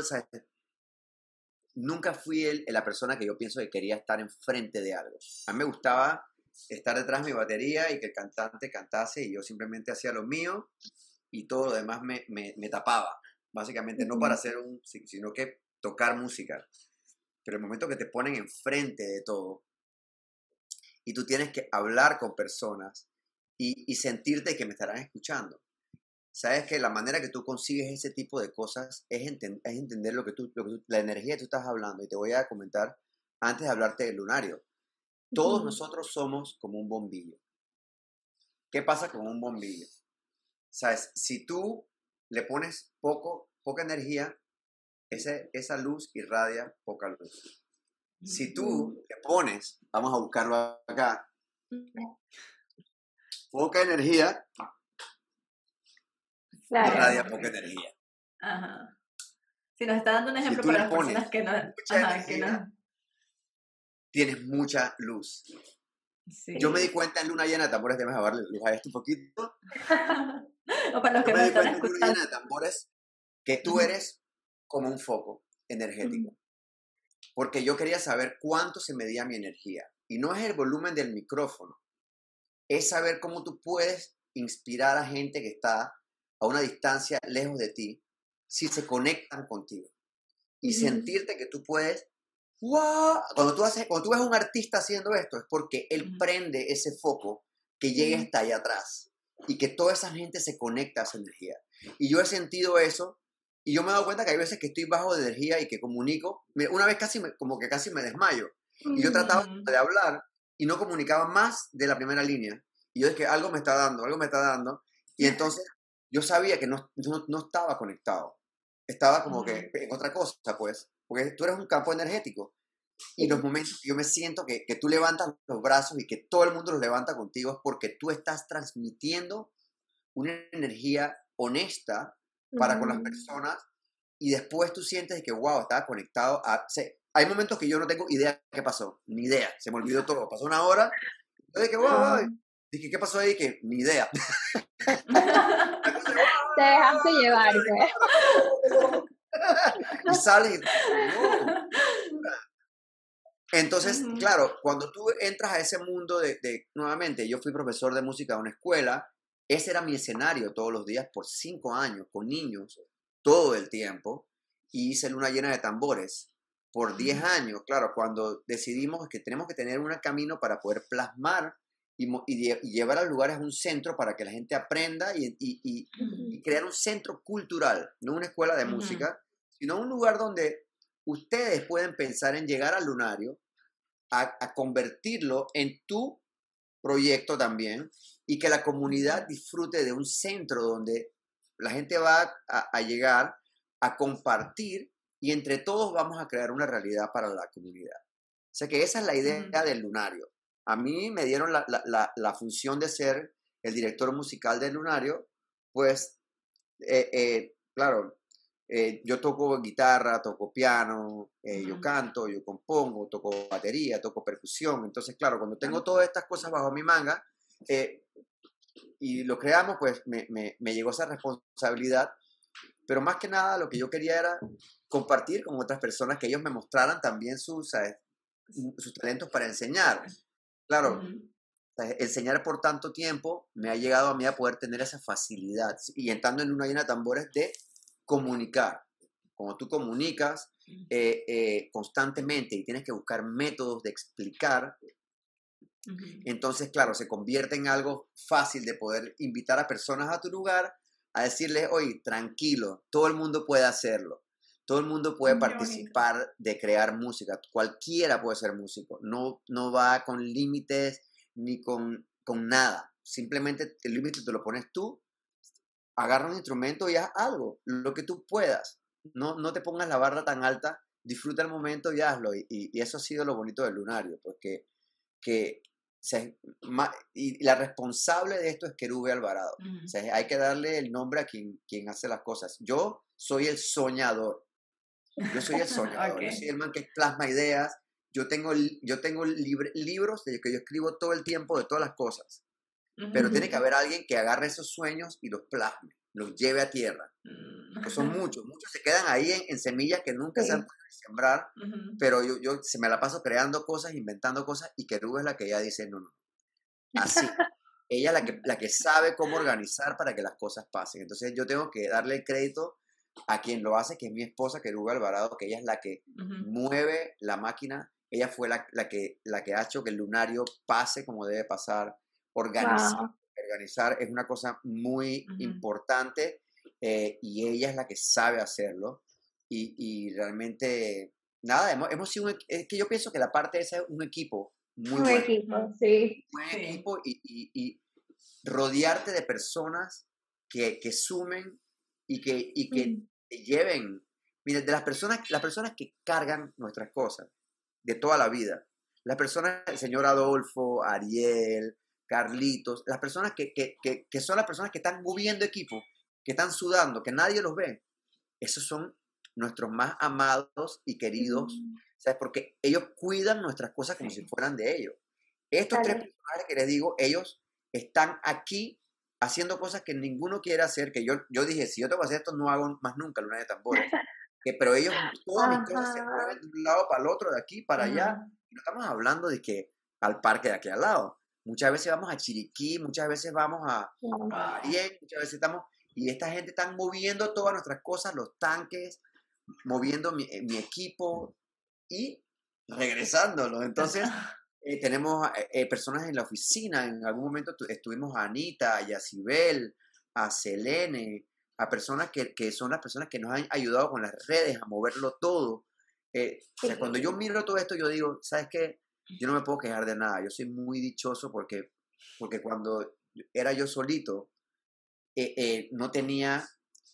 nunca fui la persona que yo pienso que quería estar enfrente de algo. A mí me gustaba estar detrás de mi batería y que el cantante cantase y yo simplemente hacía lo mío y todo lo demás me, me, tapaba. Básicamente, no para hacer un, sino que tocar música. Pero el momento que te ponen enfrente de todo y tú tienes que hablar con personas y, y sentirte que me estarán escuchando sabes que la manera que tú consigues ese tipo de cosas es, es entender lo que, tú, la energía que tú estás hablando. Y te voy a comentar antes de hablarte del lunario. Todos nosotros somos como un bombillo. ¿Qué pasa con un bombillo? Sabes, si tú le pones poco, poca energía, ese, esa luz irradia poca luz. Si tú le pones, vamos a buscarlo acá, poca energía, Claro. Irradia poca energía. Ajá. Si nos está dando un ejemplo para las personas que no, ajá, que no. Tienes mucha luz. Sí. Yo me di cuenta en Luna Llena de Tambores, déjame darle luz a esto un poquito. (laughs) o para los que Yo no me di cuenta en Luna Llena de Tambores que tú eres como un foco energético. Porque yo quería saber cuánto se medía mi energía. Y no es el volumen del micrófono, es saber cómo tú puedes inspirar a gente que está a una distancia lejos de ti, si se conectan contigo. Y sentirte que tú puedes, Cuando tú, haces, cuando tú ves a un artista haciendo esto, es porque él prende ese foco que llega hasta allá atrás y que toda esa gente se conecta a esa energía. Y yo he sentido eso y yo me he dado cuenta que hay veces que estoy bajo de energía y que comunico, una vez casi como que casi me desmayo. Y yo trataba de hablar y no comunicaba más de la primera línea. Y yo es que algo me está dando, algo me está dando. Y entonces yo sabía que no, no, estaba conectado. Estaba como que en otra cosa, pues. Porque tú eres un campo energético. Y los momentos que yo me siento que, que, tú levantas los brazos y que todo el mundo los levanta contigo es porque tú estás transmitiendo una energía honesta para con las personas y después tú sientes que, wow, estaba conectado a... hay momentos que yo no tengo idea qué pasó, ni idea, se me olvidó todo. Pasó una hora, yo dije, wow, dije, ¿qué pasó ahí? Que ni idea. (laughs) Te dejaste llevar, (laughs) y sale Entonces, claro, cuando tú entras a ese mundo de, nuevamente, yo fui profesor de música de una escuela, ese era mi escenario todos los días por cinco años, con niños, todo el tiempo, y hice luna llena de tambores por diez años, claro, cuando decidimos que tenemos que tener un camino para poder plasmar y, llevar a lugares un centro para que la gente aprenda y, crear un centro cultural, no una escuela de música, sino un lugar donde ustedes pueden pensar en llegar al lunario, a, convertirlo en tu proyecto también y que la comunidad disfrute de un centro donde la gente va a, llegar a compartir y entre todos vamos a crear una realidad para la comunidad. O sea que esa es la idea del lunario. A mí me dieron la, función de ser el director musical del Lunario, pues, eh, eh, claro, eh, yo toco guitarra, toco piano, eh, yo canto, yo compongo, toco batería, toco percusión. Entonces, claro, cuando tengo todas estas cosas bajo mi manga eh, y lo creamos, pues me, me, me, llegó esa responsabilidad. Pero más que nada, lo que yo quería era compartir con otras personas, que ellos me mostraran también sus, sus talentos para enseñar. Claro, enseñar por tanto tiempo me ha llegado a mí a poder tener esa facilidad. Y entrando en una llena de tambores de comunicar. Cuando tú comunicas eh, eh, constantemente y tienes que buscar métodos de explicar, entonces, claro, se convierte en algo fácil de poder invitar a personas a tu lugar a decirles, oye, tranquilo, todo el mundo puede hacerlo. Todo el mundo puede participar de crear música. Cualquiera puede ser músico. No, no va con límites ni con, con nada. Simplemente el límite te lo pones tú agarra un instrumento y haz algo, lo que tú puedas. No, no te pongas la barra tan alta, disfruta el momento y hazlo. Y, eso ha sido lo bonito del lunario, porque que, y la responsable de esto es Kerube Alvarado. o sea, hay que darle el nombre a quien, quien hace las cosas. Yo soy el soñador. Yo soy el soñador. Yo soy el man que plasma ideas. Yo tengo, yo tengo libros de que yo escribo todo el tiempo de todas las cosas. Pero tiene que haber alguien que agarre esos sueños y los plasme, los lleve a tierra. Pues son (laughs) muchos, muchos se quedan ahí en, semillas que nunca se han podido sembrar, pero yo, yo se me la paso creando cosas, inventando cosas, y Keruba es la que ella dice, no, no, así. ella es la que, la que sabe cómo organizar para que las cosas pasen. Entonces yo tengo que darle el crédito a quien lo hace, que es mi esposa, Keruba Alvarado, que ella es la que mueve la máquina, ella fue la, la, que, la que ha hecho que el lunario pase como debe pasar, organizar, organizar es una cosa muy importante eh, y ella es la que sabe hacerlo. Y, realmente, nada, hemos, sido un, es que yo pienso que la parte esa es un equipo muy un equipo, sí. Un equipo y, rodearte de personas que, que sumen y que, y que te lleven. Mira, de las personas, las personas que cargan nuestras cosas de toda la vida. Las personas, el señor Adolfo, Ariel, Carlitos, las personas que, son las personas que están moviendo equipo, que están sudando, que nadie los ve, esos son nuestros más amados y queridos, mm. ¿sabes? Porque ellos cuidan nuestras cosas como si fueran de ellos. Estos tres personajes que les digo, ellos están aquí haciendo cosas que ninguno quiere hacer, que yo, yo dije, si yo tengo que hacer esto, no hago más nunca luna de tambores. que, pero ellos, (laughs) todas mis cosas se mueven de un lado para el otro, de aquí para allá. no estamos hablando de que al parque de aquí al lado. Muchas veces vamos a Chiriquí, muchas veces vamos a, a muchas veces estamos... Y esta gente está moviendo todas nuestras cosas, los tanques, moviendo mi, eh, equipo y regresándolo. Entonces, (laughs) eh, tenemos eh, personas en la oficina. En algún momento estuvimos a Anita, a Yacibel, a Selene, a personas que, que, son las personas que nos han ayudado con las redes a moverlo todo. cuando yo miro todo esto, yo digo, ¿sabes qué? yo no me puedo quejar de nada. Yo soy muy dichoso porque, porque cuando era yo solito, eh, eh, no tenía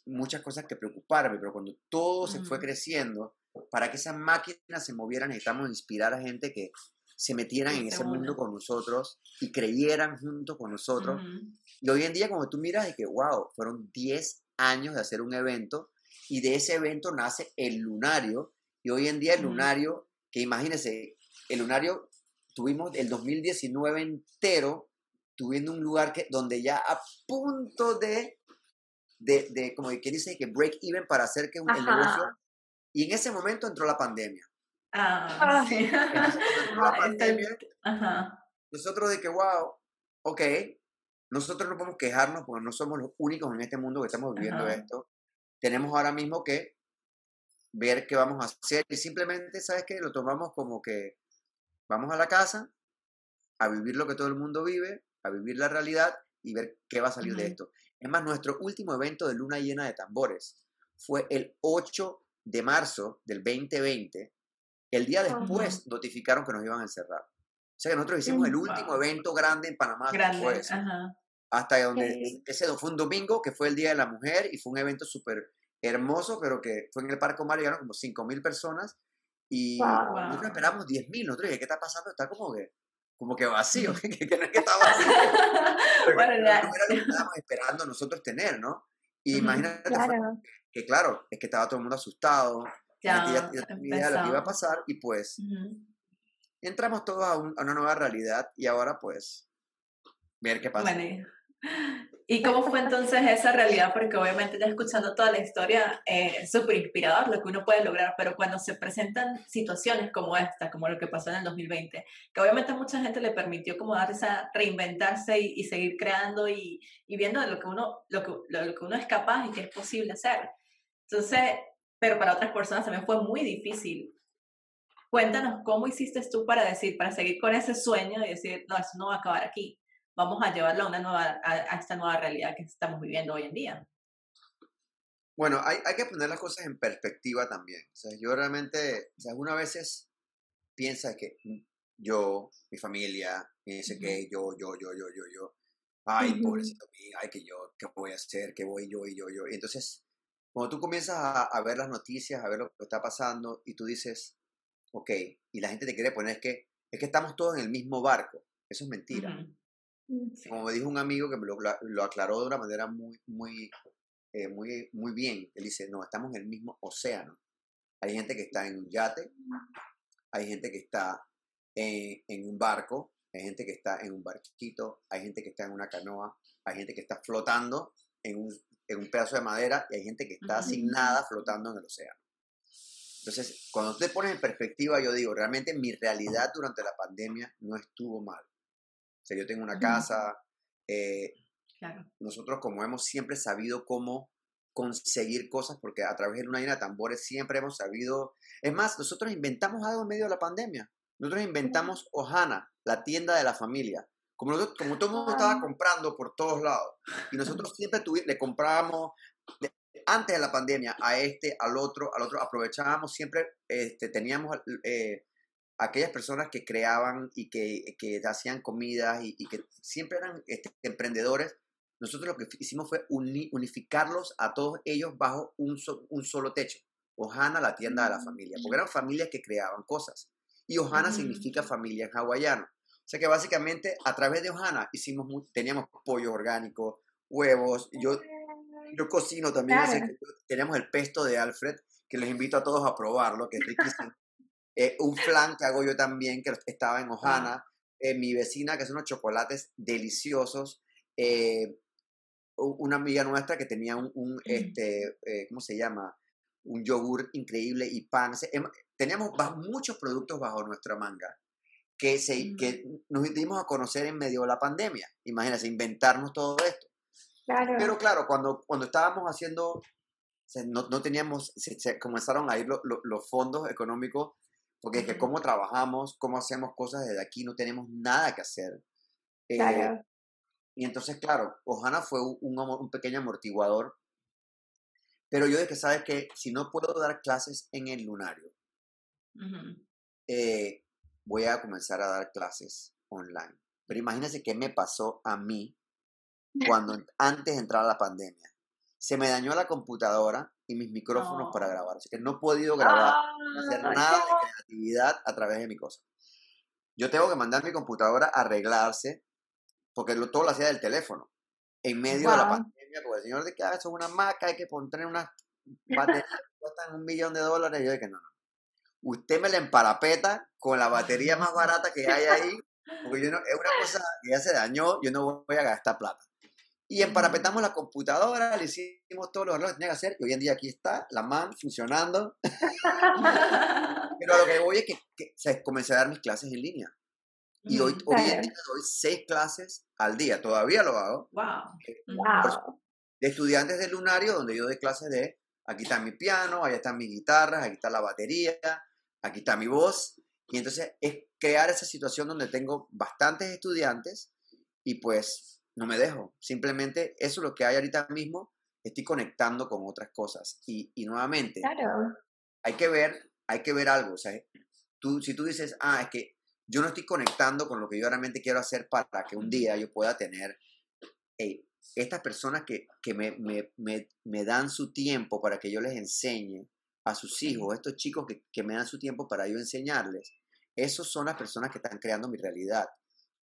muchas cosas que preocuparme, pero cuando todo se fue creciendo, para que esas máquinas se movieran, necesitamos inspirar a gente que se metieran en ese mundo con nosotros y creyeran junto con nosotros. Y hoy en día, cuando tú miras, es que, wow, fueron 10 años de hacer un evento y de ese evento nace el lunario. Y hoy en día el lunario, que imagínense, el lunario tuvimos el 2019 entero tuviendo un lugar que, donde ya a punto de, de, de como que dice, que break even para hacer que un, el negocio. Y en ese momento entró la pandemia. Ah, sí. (laughs) la pandemia, nosotros de que, wow, ok, nosotros no podemos quejarnos porque no somos los únicos en este mundo que estamos viviendo esto. Tenemos ahora mismo que ver qué vamos a hacer y simplemente, ¿sabes qué? Lo tomamos como que Vamos a la casa a vivir lo que todo el mundo vive, a vivir la realidad y ver qué va a salir de esto. Es más, nuestro último evento de luna llena de tambores fue el 8 de marzo del 2020. El día después notificaron que nos iban a encerrar. O sea que nosotros hicimos el último evento grande en Panamá después. Hasta donde ese fue un domingo que fue el Día de la Mujer y fue un evento súper hermoso, pero que fue en el Parque Omar, llegaron como 5.000 personas y nosotros esperamos 10.000, nosotros dije, ¿qué está pasando? Está como que, como que vacío, (laughs) que, que, que está vacío. (laughs) bueno, era lo que (laughs) estábamos esperando nosotros tener, ¿no? Y imagínate que, claro, es que estaba todo el mundo asustado, ya, ya, ya lo que iba a pasar y pues entramos todos a, una nueva realidad y ahora pues ver qué pasa. ¿Y cómo fue entonces esa realidad? Porque obviamente ya escuchando toda la historia eh, es súper inspirador lo que uno puede lograr, pero cuando se presentan situaciones como esta, como lo que pasó en el 2020, que obviamente a mucha gente le permitió como dar esa, reinventarse y, seguir creando y, y, viendo lo que, uno, lo, que, lo que uno es capaz y que es posible hacer. Entonces, pero para otras personas también fue muy difícil. Cuéntanos cómo hiciste tú para decir, para seguir con ese sueño y decir, no, eso no va a acabar aquí vamos a llevarlo a, una nueva, a, esta nueva realidad que estamos viviendo hoy en día. Bueno, hay, hay, que poner las cosas en perspectiva también. O sea, yo realmente, o sea, algunas veces piensa que yo, mi familia, piensa que yo, yo, yo, yo, yo, yo, ay, pobrecito mío, ay, que yo, ¿qué voy a hacer? ¿Qué voy yo y yo, yo? Y entonces, cuando tú comienzas a, a, ver las noticias, a ver lo que está pasando, y tú dices, ok, y la gente te quiere poner es que, es que estamos todos en el mismo barco. Eso es mentira. Mm, Como me dijo un amigo que me lo, lo aclaró de una manera muy, muy, eh, muy, muy bien. Él dice, no, estamos en el mismo océano. Hay gente que está en un yate, hay gente que está en, en un barco, hay gente que está en un barquito, hay gente que está en una canoa, hay gente que está flotando en un, en un pedazo de madera y hay gente que está sin nada flotando en el océano. Entonces, cuando te pones en perspectiva, yo digo, realmente mi realidad durante la pandemia no estuvo mal. O sea, yo tengo una casa. Eh, nosotros como hemos siempre sabido cómo conseguir cosas, porque a través de una llena de tambores siempre hemos sabido... Es más, nosotros inventamos algo en medio de la pandemia. Nosotros inventamos Ohana, la tienda de la familia. Como, nosotros, como todo el mundo estaba comprando por todos lados. Y nosotros siempre le comprábamos, antes de la pandemia, a este, al otro, al otro, aprovechábamos siempre, este, teníamos eh, aquellas personas que creaban y que, que hacían comidas y, que siempre eran este, emprendedores, nosotros lo que hicimos fue unificarlos a todos ellos bajo un, un solo techo. Ohana, la tienda de la familia, porque eran familias que creaban cosas. Y Ohana significa familia en hawaiano. O sea que básicamente a través de Ohana hicimos, teníamos pollo orgánico, huevos, yo, yo cocino también, teníamos el pesto de Alfred, que les invito a todos a probarlo, que es riquísimo. (laughs) Eh, un flan que hago yo también, que estaba en Ojana. Eh, mi vecina, que hace unos chocolates deliciosos. Eh, una amiga nuestra que tenía un, este, ¿cómo se llama? Un yogur increíble y pan. Em, teníamos muchos productos bajo nuestra manga que, se, que nos dimos a conocer en medio de la pandemia. Imagínense, inventarnos todo esto. Pero claro, cuando, cuando estábamos haciendo, no, no teníamos, se, comenzaron a ir los fondos económicos porque es que cómo trabajamos, cómo hacemos cosas desde aquí, no tenemos nada que hacer. Eh, y entonces, claro, Ojana fue un, un, pequeño amortiguador. Pero yo dije, ¿sabes que Si no puedo dar clases en el lunario, eh, voy a comenzar a dar clases online. Pero imagínense qué me pasó a mí cuando (laughs) antes de entrar a la pandemia. Se me dañó la computadora y mis micrófonos para grabar. Así que no he podido grabar, hacer nada de creatividad a través de mi cosa. Yo tengo que mandar mi computadora a arreglarse, porque todo lo hacía del teléfono. En medio de la pandemia, porque el señor de que ah, eso es una maca, hay que poner unas baterías que cuestan un millón de dólares. Y yo dije, no, no. Usted me la emparapeta con la batería más barata que hay ahí, porque yo no, es una cosa que ya se dañó, yo no voy a gastar plata. Y emparapetamos la computadora, le hicimos todos los errores que tenía que hacer, y hoy en día aquí está, la MAN funcionando. Pero a lo que voy es que, que comencé a dar mis clases en línea. Y hoy, hoy en día doy seis clases al día, todavía lo hago. Wow. wow. De estudiantes del lunario, donde yo doy clases de, aquí está mi piano, allá están mis guitarras, aquí está la batería, aquí está mi voz. Y entonces es crear esa situación donde tengo bastantes estudiantes y pues no me dejo. Simplemente eso es lo que hay ahorita mismo. Estoy conectando con otras cosas. Y, nuevamente, hay que ver, hay que ver algo. O sea, tú, si tú dices, ah, es que yo no estoy conectando con lo que yo realmente quiero hacer para que un día yo pueda tener estas personas que, me, me, dan su tiempo para que yo les enseñe a sus hijos, estos chicos que, que me dan su tiempo para yo enseñarles, esos son las personas que están creando mi realidad.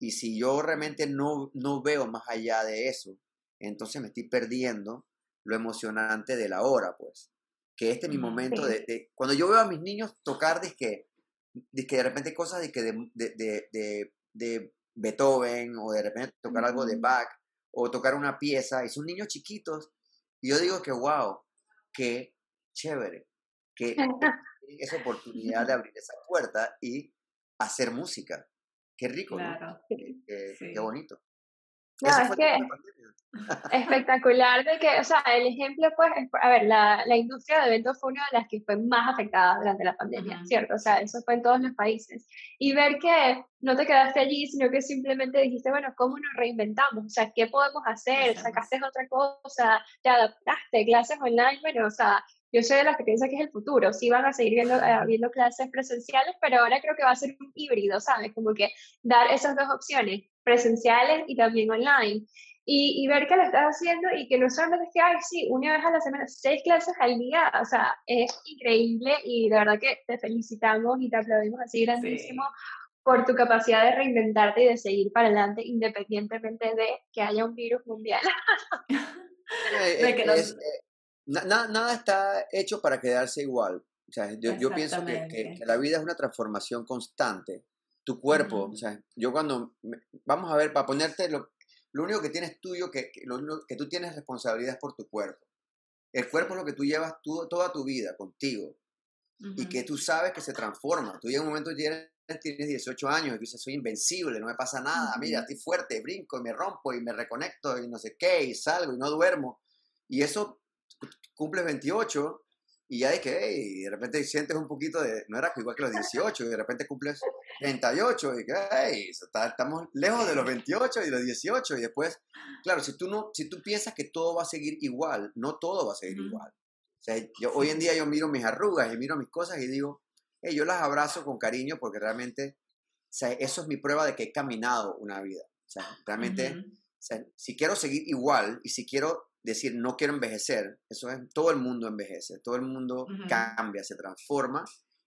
Y si yo realmente no, no veo más allá de eso, entonces me estoy perdiendo lo emocionante de la hora, pues. Que este es mi momento de, Cuando yo veo a mis niños tocar, que de repente cosas de, que de, de, Beethoven o de repente tocar algo de Bach o tocar una pieza y son niños chiquitos y yo digo que wow, qué chévere, que (laughs) esa oportunidad de abrir esa puerta y hacer música. Qué rico, claro. qué bonito. No, es que (laughs) espectacular de que, o sea, el ejemplo, pues, a ver, la, la, industria de eventos fue una de las que fue más afectada durante la pandemia, ¿cierto? O sea, eso fue en todos los países. Y ver que no te quedaste allí, sino que simplemente dijiste, bueno, ¿cómo nos reinventamos? O sea, ¿qué podemos hacer? ¿Sacaste otra cosa? ¿Te adaptaste? ¿Clases online? Bueno, o sea, yo soy de las que piensa que es el futuro. Sí van a seguir viendo, eh, viendo clases presenciales, pero ahora creo que va a ser un híbrido, ¿sabes? Como que dar esas dos opciones, presenciales y también online. Y, y, ver que lo estás haciendo y que no solamente es que, ay, sí, una vez a la semana, seis clases al día, o sea, es increíble y de verdad que te felicitamos y te aplaudimos así grandísimo por tu capacidad de reinventarte y de seguir para adelante independientemente de que haya un virus mundial. (laughs) (laughs) de que nos nada está hecho para quedarse igual. O sea, yo, pienso que, la vida es una transformación constante. Tu cuerpo, o sea, yo cuando, vamos a ver, para ponerte lo, lo único que tienes tuyo, que, que, lo, que tú tienes responsabilidad es por tu cuerpo. El cuerpo es lo que tú llevas toda tu vida contigo y que tú sabes que se transforma. Tú en un momento tienes, tienes 18 años y dices, soy invencible, no me pasa nada, mira, estoy fuerte, brinco y me rompo y me reconecto y no sé qué, y salgo y no duermo. Y eso cumples 28 y ya de que, hey, de repente sientes un poquito de, no era igual que los 18, y de repente cumples 38 y que, hey, estamos lejos de los 28 y los 18 y después, claro, si tú, no, si tú piensas que todo va a seguir igual, no todo va a seguir igual. O sea, yo, hoy en día yo miro mis arrugas y miro mis cosas y digo, hey, yo las abrazo con cariño porque realmente, o sea, eso es mi prueba de que he caminado una vida. O sea, realmente, o sea, si quiero seguir igual y si quiero decir no quiero envejecer, eso es, todo el mundo envejece, todo el mundo cambia, se transforma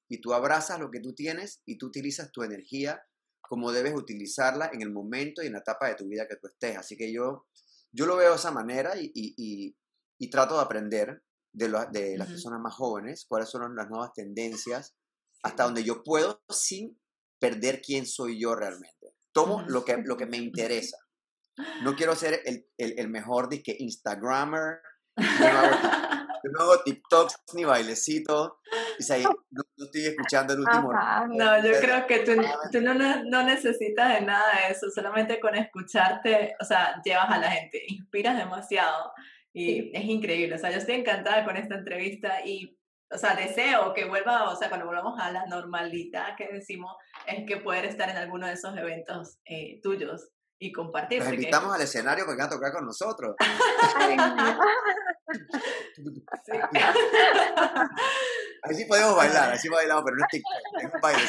y tú abrazas lo que tú tienes y tú utilizas tu energía como debes utilizarla en el momento y en la etapa de tu vida que tú estés. Así que yo, yo lo veo de esa manera y, y, y, trato de aprender de, de las personas más jóvenes cuáles son las nuevas tendencias hasta donde yo puedo sin perder quién soy yo realmente. Tomo lo que, lo que me (laughs) interesa. No quiero ser el, el, el mejor disque Instagrammer. No hago, (laughs) TikToks ni bailecito. Y (laughs) no, estoy escuchando el último. No, yo creo que tú, tú no, no, necesitas de nada de eso. Solamente con escucharte, o sea, llevas a la gente, inspiras demasiado. Y es increíble. O sea, yo estoy encantada con esta entrevista y o sea, deseo que vuelva, o sea, cuando volvamos a la normalidad que decimos, es que poder estar en alguno de esos eventos eh, tuyos y compartir. Los invitamos al escenario porque van a tocar con nosotros. sí. (laughs) Ahí sí podemos bailar, así bailamos, pero no es TikTok, es un baile.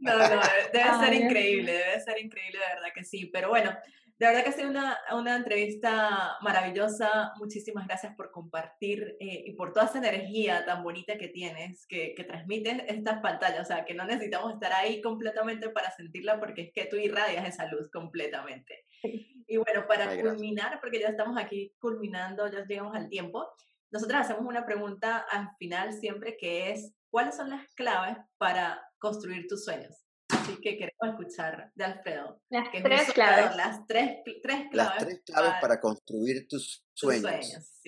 No, no, debe ser increíble, debe ser increíble, de verdad que sí. Pero bueno, de verdad que ha sido una, una entrevista maravillosa. Muchísimas gracias por compartir eh, y por toda esa energía tan bonita que tienes, que, que transmites estas pantallas. O sea, que no necesitamos estar ahí completamente para sentirla porque es que tú irradias esa luz completamente. (laughs) Y bueno, para culminar, porque ya estamos aquí culminando, ya llegamos al tiempo, nosotros hacemos una pregunta al final siempre que es, ¿cuáles son las claves para construir tus sueños? Así que queremos escuchar de Alfredo. Las tres claves. Las tres, tres claves. Las tres claves para, construir tus sueños.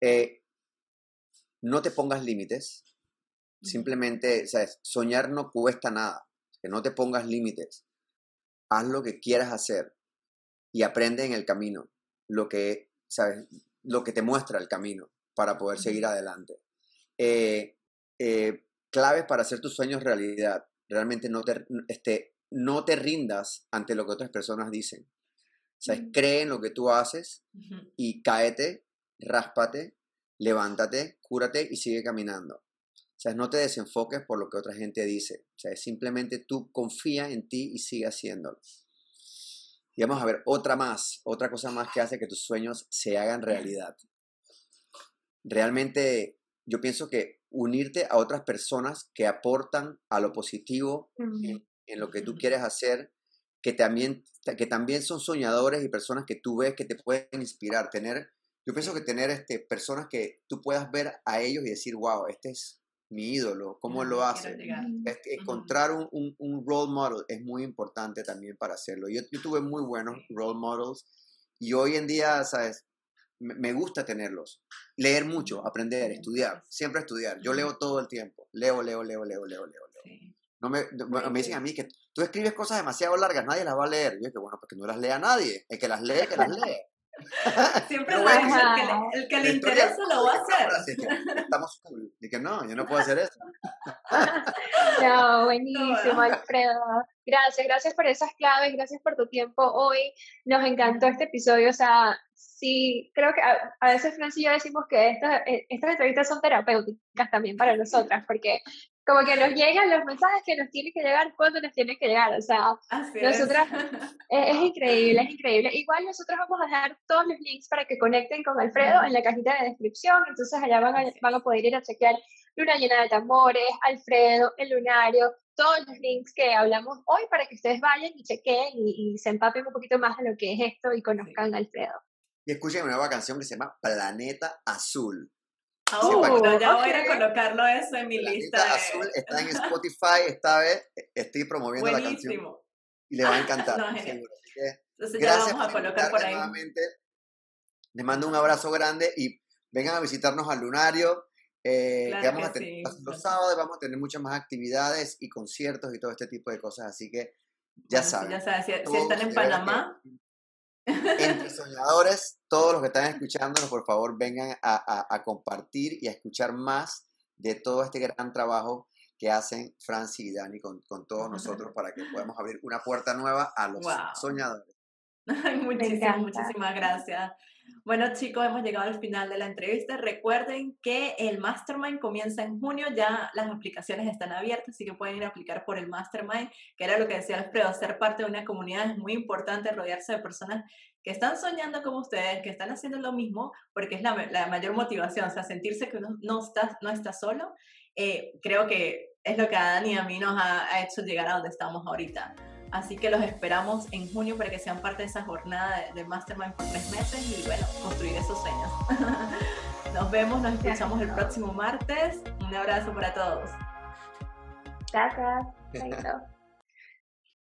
Eh, no te pongas límites. Simplemente, ¿sabes? soñar no cuesta nada. Que no te pongas límites. Haz lo que quieras hacer y aprende en el camino lo que, ¿sabes? Lo que te muestra el camino para poder seguir adelante. Eh, eh, claves para hacer tus sueños realidad realmente no te, este, no te rindas ante lo que otras personas dicen. O sea, cree en lo que tú haces y cáete, ráspate, levántate, cúrate y sigue caminando. O sea, no te desenfoques por lo que otra gente dice. O sea, simplemente tú confía en ti y sigue haciéndolo. Y vamos a ver otra más, otra cosa más que hace que tus sueños se hagan realidad. Realmente yo pienso que unirte a otras personas que aportan a lo positivo en, lo que tú quieres hacer, que también, que también son soñadores y personas que tú ves que te pueden inspirar, tener yo pienso que tener este, personas que tú puedas ver a ellos y decir, wow, este es mi ídolo, cómo lo hace. Este, encontrar un, un, un, role model es muy importante también para hacerlo. Yo, yo tuve muy buenos role models y hoy en día, ¿sabes? Me gusta tenerlos. Leer mucho, aprender, estudiar, siempre estudiar. Yo leo todo el tiempo. Leo, leo, leo, leo, leo, leo. No me, me, dicen a mí que tú escribes cosas demasiado largas, nadie las va a leer. Yo digo, bueno, porque no las lea nadie. El que las lee, que las lee. (laughs) Siempre el que, le, el que le interesa lo va a hacer. estamos cool. Y que no, yo no puedo hacer eso. (laughs) No, buenísimo, Alfredo. Gracias, gracias por esas claves, gracias por tu tiempo hoy. Nos encantó este episodio. O sea, sí, creo que a, veces Francis y yo decimos que estas, eh, estas entrevistas son terapéuticas también para nosotras, porque como que nos llegan los mensajes que nos tienen que llegar cuando nos tienen que llegar. O sea, nosotras, (laughs) es. increíble, es increíble. Igual nosotros vamos a dejar todos los links para que conecten con Alfredo en la cajita de descripción. Entonces allá van a, van a poder ir a chequear Luna llena de tambores, Alfredo, el lunario, todos los links que hablamos hoy para que ustedes vayan y chequen y, se empapen un poquito más de lo que es esto y conozcan a Alfredo. Y escuchen una nueva canción que se llama Planeta Azul. Oh, ya voy a colocarlo eso en mi lista. Azul está en (laughs) Spotify, esta vez estoy promoviendo la canción. Y le va a encantar. (laughs) Entonces ya vamos a colocar por ahí. Nuevamente. Les mando un abrazo grande y vengan a visitarnos al Lunario. Eh, vamos a tener los sábados, vamos a tener muchas más actividades y conciertos y todo este tipo de cosas, así que ya saben. Ya saben, si, están en Panamá, entre soñadores, todos los que están escuchándonos, por favor, vengan a, compartir y a escuchar más de todo este gran trabajo que hacen Franci y Dani con, todos nosotros para que podamos abrir una puerta nueva a los soñadores. (laughs) muchísimas, muchísimas gracias. Bueno chicos, hemos llegado al final de la entrevista. Recuerden que el Mastermind comienza en junio, ya las aplicaciones están abiertas, así que pueden ir a aplicar por el Mastermind, que era lo que decía Alfredo, ser parte de una comunidad es muy importante, rodearse de personas que están soñando como ustedes, que están haciendo lo mismo, porque es la, mayor motivación, o sea, sentirse que uno no está, no está solo, eh, creo que es lo que a Dani y a mí nos ha, ha hecho llegar a donde estamos ahorita. Así que los esperamos en junio para que sean parte de esa jornada de, Mastermind por tres meses y bueno, construir esos sueños. (laughs) nos vemos, nos escuchamos el próximo martes. Un abrazo para todos. Gracias.